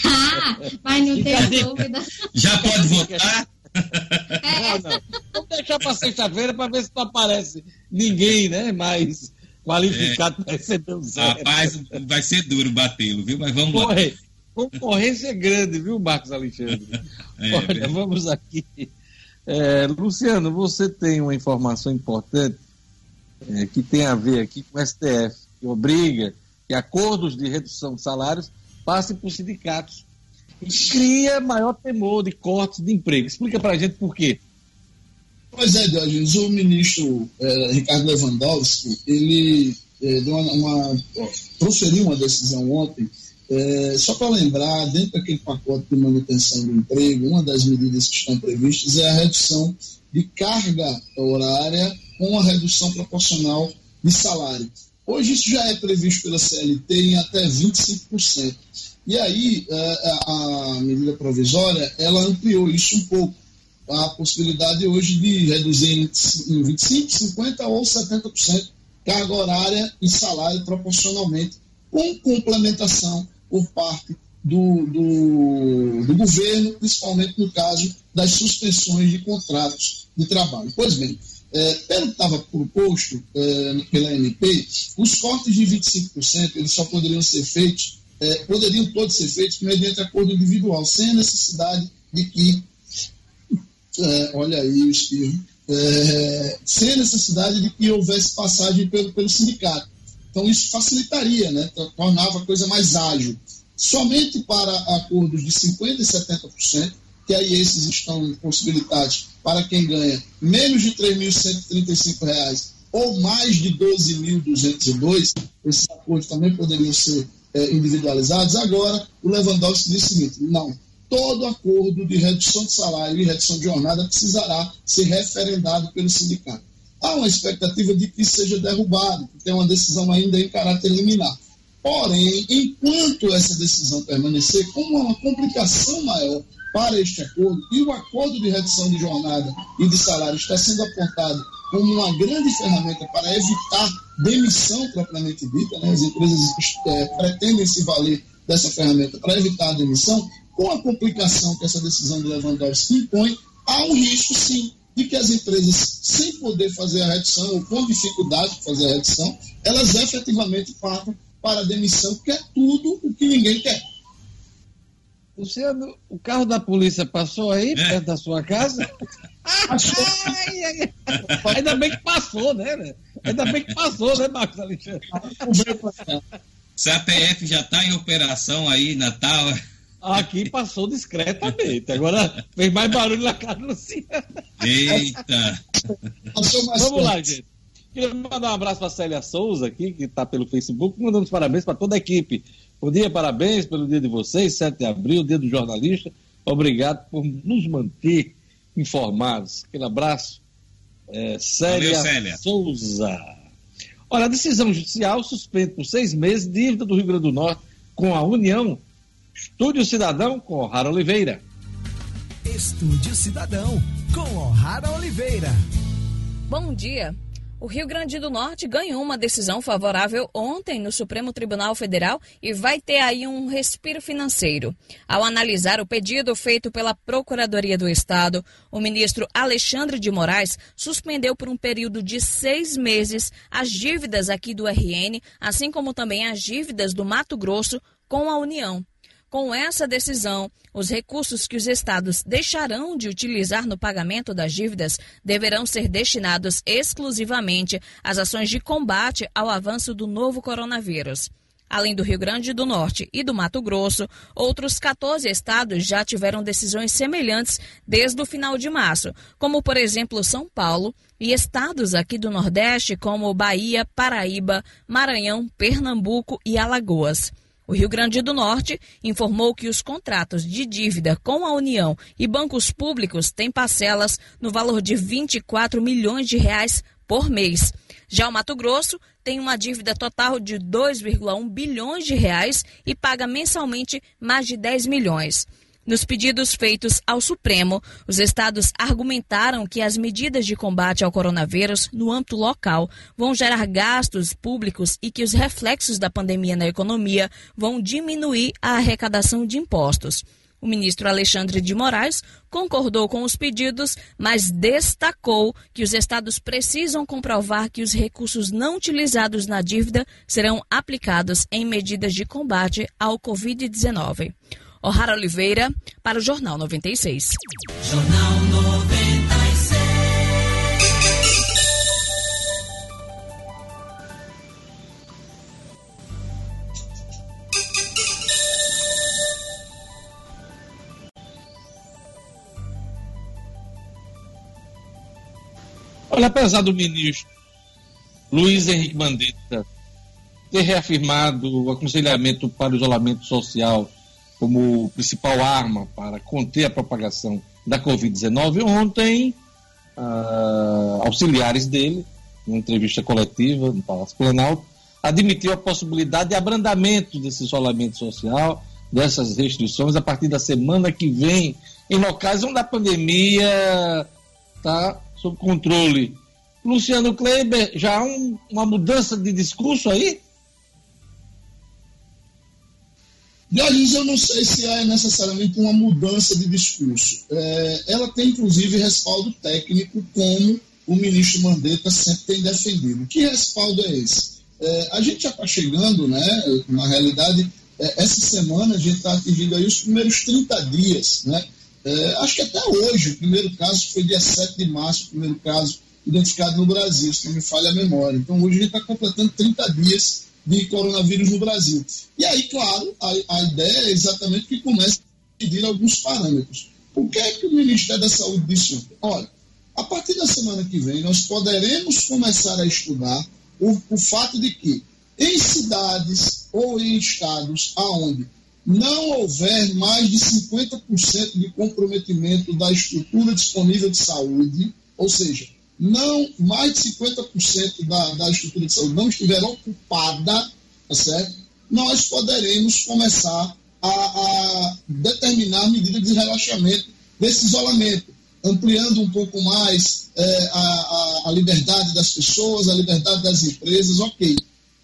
Ah, mas não tem dúvida. Já pode votar? É. Não, não. Vamos deixar para sexta-feira para ver se não aparece ninguém, né? Mais qualificado é. para receber o zero. Rapaz, vai ser duro batê-lo, viu? Mas vamos Corre. lá. Concorrência é grande, viu, Marcos Alexandre? É, Olha, vamos aqui. É, Luciano, você tem uma informação importante é, que tem a ver aqui com o STF, que obriga que acordos de redução de salários passem por sindicatos e cria maior temor de cortes de emprego. Explica para a gente por quê. Pois é, o ministro é, Ricardo Lewandowski, ele é, deu uma, uma, proferiu uma decisão ontem, é, só para lembrar, dentro daquele pacote de manutenção do emprego, uma das medidas que estão previstas é a redução de carga horária com a redução proporcional de salário. Hoje isso já é previsto pela CLT em até 25%. E aí é, a medida provisória ela ampliou isso um pouco. A possibilidade hoje de reduzir em 25%, 50% ou 70% carga horária e salário proporcionalmente, com complementação por parte do, do, do governo, principalmente no caso das suspensões de contratos de trabalho. Pois bem, é, pelo que estava proposto é, pela MP, os cortes de 25% eles só poderiam ser feitos, é, poderiam todos ser feitos mediante acordo individual, sem a necessidade de que, olha aí o espirro, sem a necessidade de que houvesse passagem pelo, pelo sindicato. Então isso facilitaria, né, tornava a coisa mais ágil. Somente para acordos de 50% e 70%, que aí esses estão possibilitados para quem ganha menos de R$ 3.135 ou mais de 12.202, esses acordos também poderiam ser é, individualizados. Agora, o Lewandowski disse o seguinte: não, todo acordo de redução de salário e redução de jornada precisará ser referendado pelo sindicato. Há uma expectativa de que seja derrubado, que tem uma decisão ainda em caráter liminar. Porém, enquanto essa decisão permanecer, como uma complicação maior para este acordo, e o acordo de redução de jornada e de salário está sendo apontado como uma grande ferramenta para evitar demissão propriamente dita, né? as empresas é, pretendem se valer dessa ferramenta para evitar a demissão, com a complicação que essa decisão de Lewandowski impõe, há um risco, sim, de que as empresas, sem poder fazer a redução, ou com dificuldade de fazer a redução, elas efetivamente partam para a demissão, que é tudo o que ninguém quer. Luciano, o carro da polícia passou aí, é. perto da sua casa? Passou. ai, ai, ai. Ainda bem que passou, né? Ainda bem que passou, né, Marcos Alexandre? CPF já está em operação aí, Natal. Aqui passou discretamente. Agora fez mais barulho na casa do Luciano. Eita! Vamos lá, gente. Queria mandar um abraço para a Célia Souza aqui, que está pelo Facebook, mandando os parabéns para toda a equipe Bom dia, parabéns pelo dia de vocês, 7 de abril, dia do jornalista. Obrigado por nos manter informados. Aquele abraço. É, Célia, Valeu, Célia Souza. Olha, a decisão judicial suspende por seis meses dívida do Rio Grande do Norte com a União. Estúdio Cidadão com O'Hara Oliveira. Estúdio Cidadão com O'Hara Oliveira. Bom dia. O Rio Grande do Norte ganhou uma decisão favorável ontem no Supremo Tribunal Federal e vai ter aí um respiro financeiro. Ao analisar o pedido feito pela Procuradoria do Estado, o ministro Alexandre de Moraes suspendeu por um período de seis meses as dívidas aqui do RN, assim como também as dívidas do Mato Grosso com a União. Com essa decisão, os recursos que os estados deixarão de utilizar no pagamento das dívidas deverão ser destinados exclusivamente às ações de combate ao avanço do novo coronavírus. Além do Rio Grande do Norte e do Mato Grosso, outros 14 estados já tiveram decisões semelhantes desde o final de março, como, por exemplo, São Paulo, e estados aqui do Nordeste, como Bahia, Paraíba, Maranhão, Pernambuco e Alagoas. O Rio Grande do Norte informou que os contratos de dívida com a União e bancos públicos têm parcelas no valor de 24 milhões de reais por mês. Já o Mato Grosso tem uma dívida total de 2,1 bilhões de reais e paga mensalmente mais de 10 milhões. Nos pedidos feitos ao Supremo, os estados argumentaram que as medidas de combate ao coronavírus no âmbito local vão gerar gastos públicos e que os reflexos da pandemia na economia vão diminuir a arrecadação de impostos. O ministro Alexandre de Moraes concordou com os pedidos, mas destacou que os estados precisam comprovar que os recursos não utilizados na dívida serão aplicados em medidas de combate ao Covid-19. O'Hara Oliveira, para o Jornal 96. Jornal 96. Olha, apesar do ministro Luiz Henrique Mandetta ter reafirmado o aconselhamento para o isolamento social como principal arma para conter a propagação da Covid-19. Ontem, uh, auxiliares dele, numa entrevista coletiva no Palácio Planalto, admitiu a possibilidade de abrandamento desse isolamento social, dessas restrições, a partir da semana que vem, em locais onde a pandemia está sob controle. Luciano Kleiber, já há um, uma mudança de discurso aí? Dionísio, eu não sei se é necessariamente uma mudança de discurso. É, ela tem, inclusive, respaldo técnico, como o ministro Mandetta sempre tem defendido. Que respaldo é esse? É, a gente já está chegando, né, na realidade, é, essa semana a gente está atingindo aí os primeiros 30 dias, né? É, acho que até hoje, o primeiro caso foi dia 7 de março, o primeiro caso identificado no Brasil, se não me falha a memória. Então hoje a gente está completando 30 dias de coronavírus no Brasil. E aí, claro, a, a ideia é exatamente que comece a pedir alguns parâmetros. O que é que o Ministério da Saúde disse? Olha, a partir da semana que vem, nós poderemos começar a estudar o, o fato de que em cidades ou em estados aonde não houver mais de 50% de comprometimento da estrutura disponível de saúde, ou seja, não mais de 50% da, da estrutura de saúde não estiver ocupada, tá certo? nós poderemos começar a, a determinar medidas de relaxamento desse isolamento, ampliando um pouco mais é, a, a, a liberdade das pessoas, a liberdade das empresas, ok.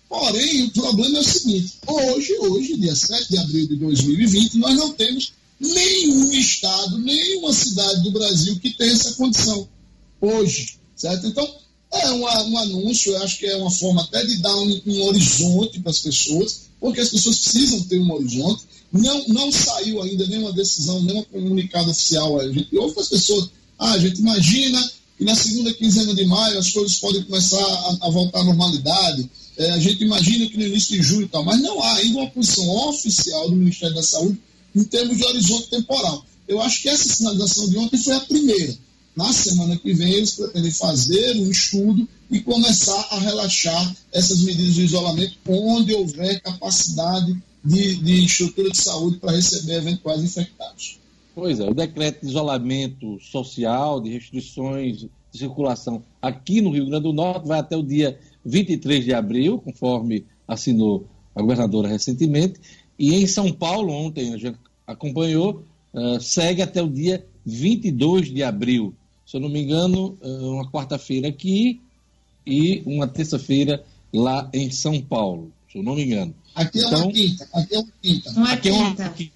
Porém, o problema é o seguinte: hoje, hoje, dia 7 de abril de 2020, nós não temos nenhum estado, nenhuma cidade do Brasil que tenha essa condição. Hoje, certo? Então, é um anúncio, eu acho que é uma forma até de dar um, um horizonte para as pessoas, porque as pessoas precisam ter um horizonte. Não, não saiu ainda nenhuma decisão, nenhum comunicado oficial. A gente ouve as pessoas, ah, a gente imagina que na segunda quinzena de maio as coisas podem começar a, a voltar à normalidade é, a gente imagina que no início de julho e tal, mas não há ainda uma posição oficial do Ministério da Saúde em termos de horizonte temporal. Eu acho que essa sinalização de ontem foi a primeira. Na semana que vem, eles pretendem fazer um estudo e começar a relaxar essas medidas de isolamento onde houver capacidade de, de estrutura de saúde para receber eventuais infectados. Pois é, o decreto de isolamento social, de restrições de circulação aqui no Rio Grande do Norte vai até o dia 23 de abril, conforme assinou a governadora recentemente, e em São Paulo, ontem a gente acompanhou, uh, segue até o dia 22 de abril. Se eu não me engano, uh, uma quarta-feira aqui e uma terça-feira lá em São Paulo, se eu não me engano. Aqui é então, uma quinta. Aqui é uma quinta. Uma aqui quinta. É uma quinta.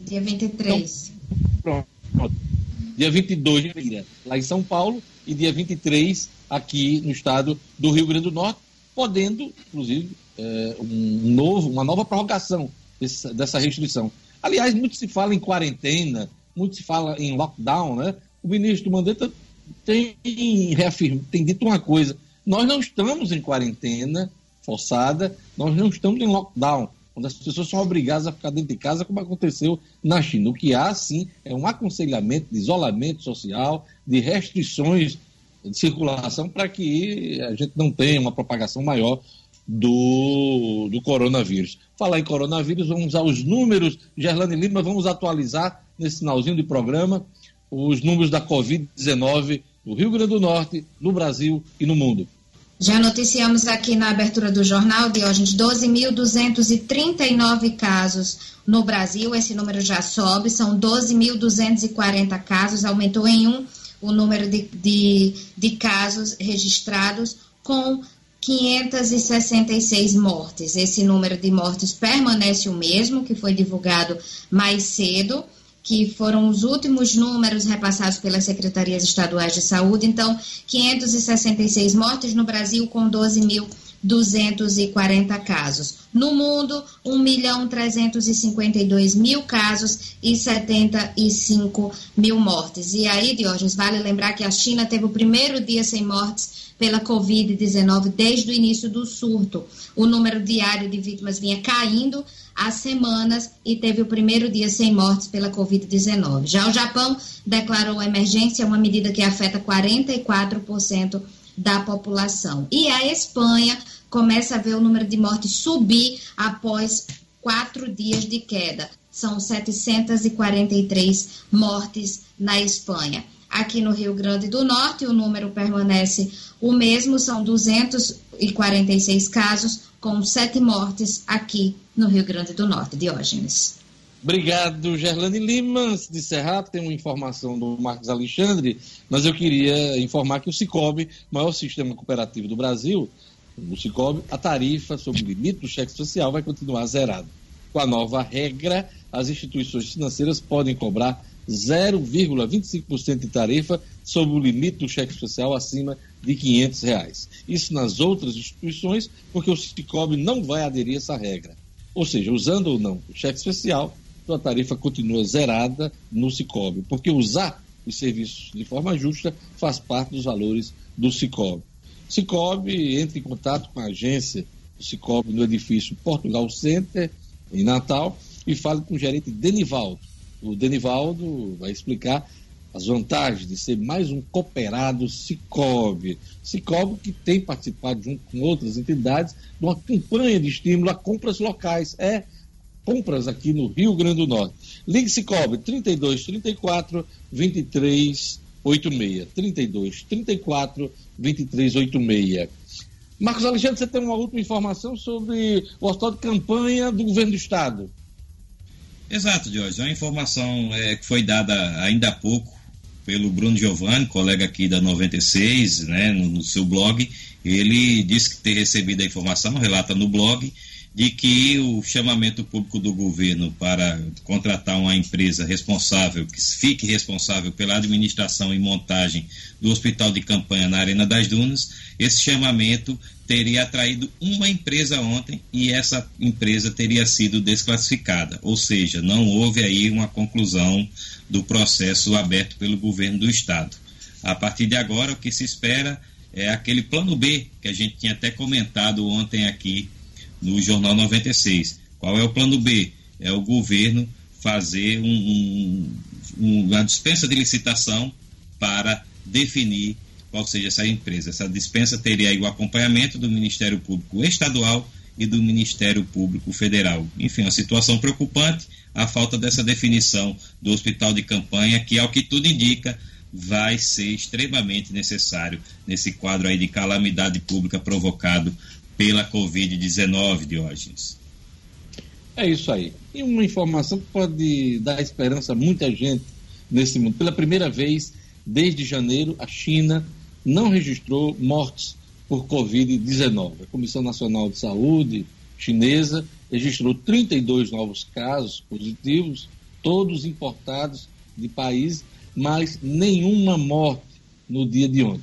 Dia 23. Então, pronto. Dia 22 de feira, lá em São Paulo, e dia 23 aqui no estado do Rio Grande do Norte, podendo, inclusive, é, um novo, uma nova prorrogação desse, dessa restrição. Aliás, muito se fala em quarentena, muito se fala em lockdown, né? O ministro Mandetta tem, tem dito uma coisa: nós não estamos em quarentena forçada, nós não estamos em lockdown, quando as pessoas são obrigadas a ficar dentro de casa, como aconteceu na China. O que há, sim, é um aconselhamento de isolamento social, de restrições de circulação para que a gente não tenha uma propagação maior do, do coronavírus. Falar em coronavírus, vamos aos números. Gerlane Lima, vamos atualizar nesse finalzinho de programa os números da Covid-19 no Rio Grande do Norte, no Brasil e no mundo. Já noticiamos aqui na abertura do jornal de hoje 12.239 casos no Brasil. Esse número já sobe, são 12.240 casos, aumentou em um o número de, de, de casos registrados, com 566 mortes. Esse número de mortes permanece o mesmo, que foi divulgado mais cedo, que foram os últimos números repassados pelas secretarias estaduais de saúde. Então, 566 mortes no Brasil, com 12 mil 240 casos. No mundo, 1 milhão 352 mil casos e 75 mil mortes. E aí, Diógenes, vale lembrar que a China teve o primeiro dia sem mortes pela Covid-19 desde o início do surto. O número diário de vítimas vinha caindo há semanas e teve o primeiro dia sem mortes pela Covid-19. Já o Japão declarou emergência, uma medida que afeta 44% da população. E a Espanha começa a ver o número de mortes subir após quatro dias de queda. São 743 mortes na Espanha. Aqui no Rio Grande do Norte, o número permanece o mesmo, são 246 casos, com sete mortes aqui no Rio Grande do Norte. Diógenes. Obrigado, Gerlane Lima. De encerrar, tem uma informação do Marcos Alexandre, mas eu queria informar que o Cicobi, maior sistema cooperativo do Brasil, o Cicobi, a tarifa sobre o limite do cheque social vai continuar zerada. Com a nova regra, as instituições financeiras podem cobrar 0,25% de tarifa sobre o limite do cheque especial acima de 500 reais. Isso nas outras instituições, porque o Cicobi não vai aderir a essa regra. Ou seja, usando ou não o cheque especial, sua tarifa continua zerada no Cicobi, porque usar os serviços de forma justa faz parte dos valores do Cicobi. Cicobi entra em contato com a agência do Cicobi no edifício Portugal Center, em Natal, e fale com o gerente Denivaldo. O Denivaldo vai explicar as vantagens de ser mais um cooperado Cicobi. Cicobi que tem participado junto com outras entidades de uma campanha de estímulo a compras locais. É compras aqui no Rio Grande do Norte. Ligue Cicobi 32 34 23 86. 32 34 23 86. Marcos Alexandre, você tem uma última informação sobre o hospital de campanha do governo do estado. Exato, Jorge. Uma informação é, que foi dada ainda há pouco pelo Bruno Giovanni, colega aqui da 96, né, no, no seu blog. Ele disse que ter recebido a informação, relata no blog, de que o chamamento público do governo para contratar uma empresa responsável, que fique responsável pela administração e montagem do hospital de campanha na Arena das Dunas, esse chamamento teria atraído uma empresa ontem e essa empresa teria sido desclassificada, ou seja, não houve aí uma conclusão do processo aberto pelo governo do estado. A partir de agora, o que se espera é aquele plano B que a gente tinha até comentado ontem aqui no Jornal 96. Qual é o plano B? É o governo fazer um, um, uma dispensa de licitação para definir qual seja essa empresa. Essa dispensa teria aí o acompanhamento do Ministério Público Estadual e do Ministério Público Federal. Enfim, uma situação preocupante, a falta dessa definição do hospital de campanha, que, ao que tudo indica, vai ser extremamente necessário nesse quadro aí de calamidade pública provocado pela Covid-19, Diógenes. É isso aí. E uma informação que pode dar esperança a muita gente nesse mundo. Pela primeira vez, desde janeiro, a China não registrou mortes por Covid-19. A Comissão Nacional de Saúde chinesa registrou 32 novos casos positivos, todos importados de países, mas nenhuma morte no dia de ontem.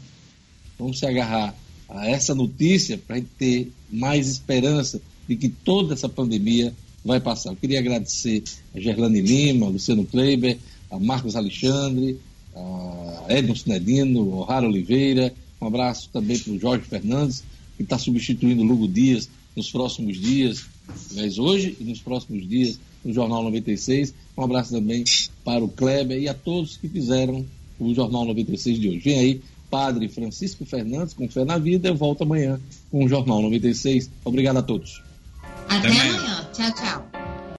Vamos se agarrar a essa notícia para a gente ter mais esperança de que toda essa pandemia vai passar. Eu queria agradecer a Gerlane Lima, a Luciano Kleiber, a Marcos Alexandre, a Edson Sinedino, o Rara Oliveira. Um abraço também para o Jorge Fernandes, que está substituindo o Lugo Dias nos próximos dias, mas hoje e nos próximos dias no Jornal 96. Um abraço também para o Kleber e a todos que fizeram o Jornal 96 de hoje. Vem aí Padre Francisco Fernandes, com Fé na Vida. Eu volto amanhã com o Jornal 96. Obrigado a todos. Até, Até amanhã. Tchau, tchau.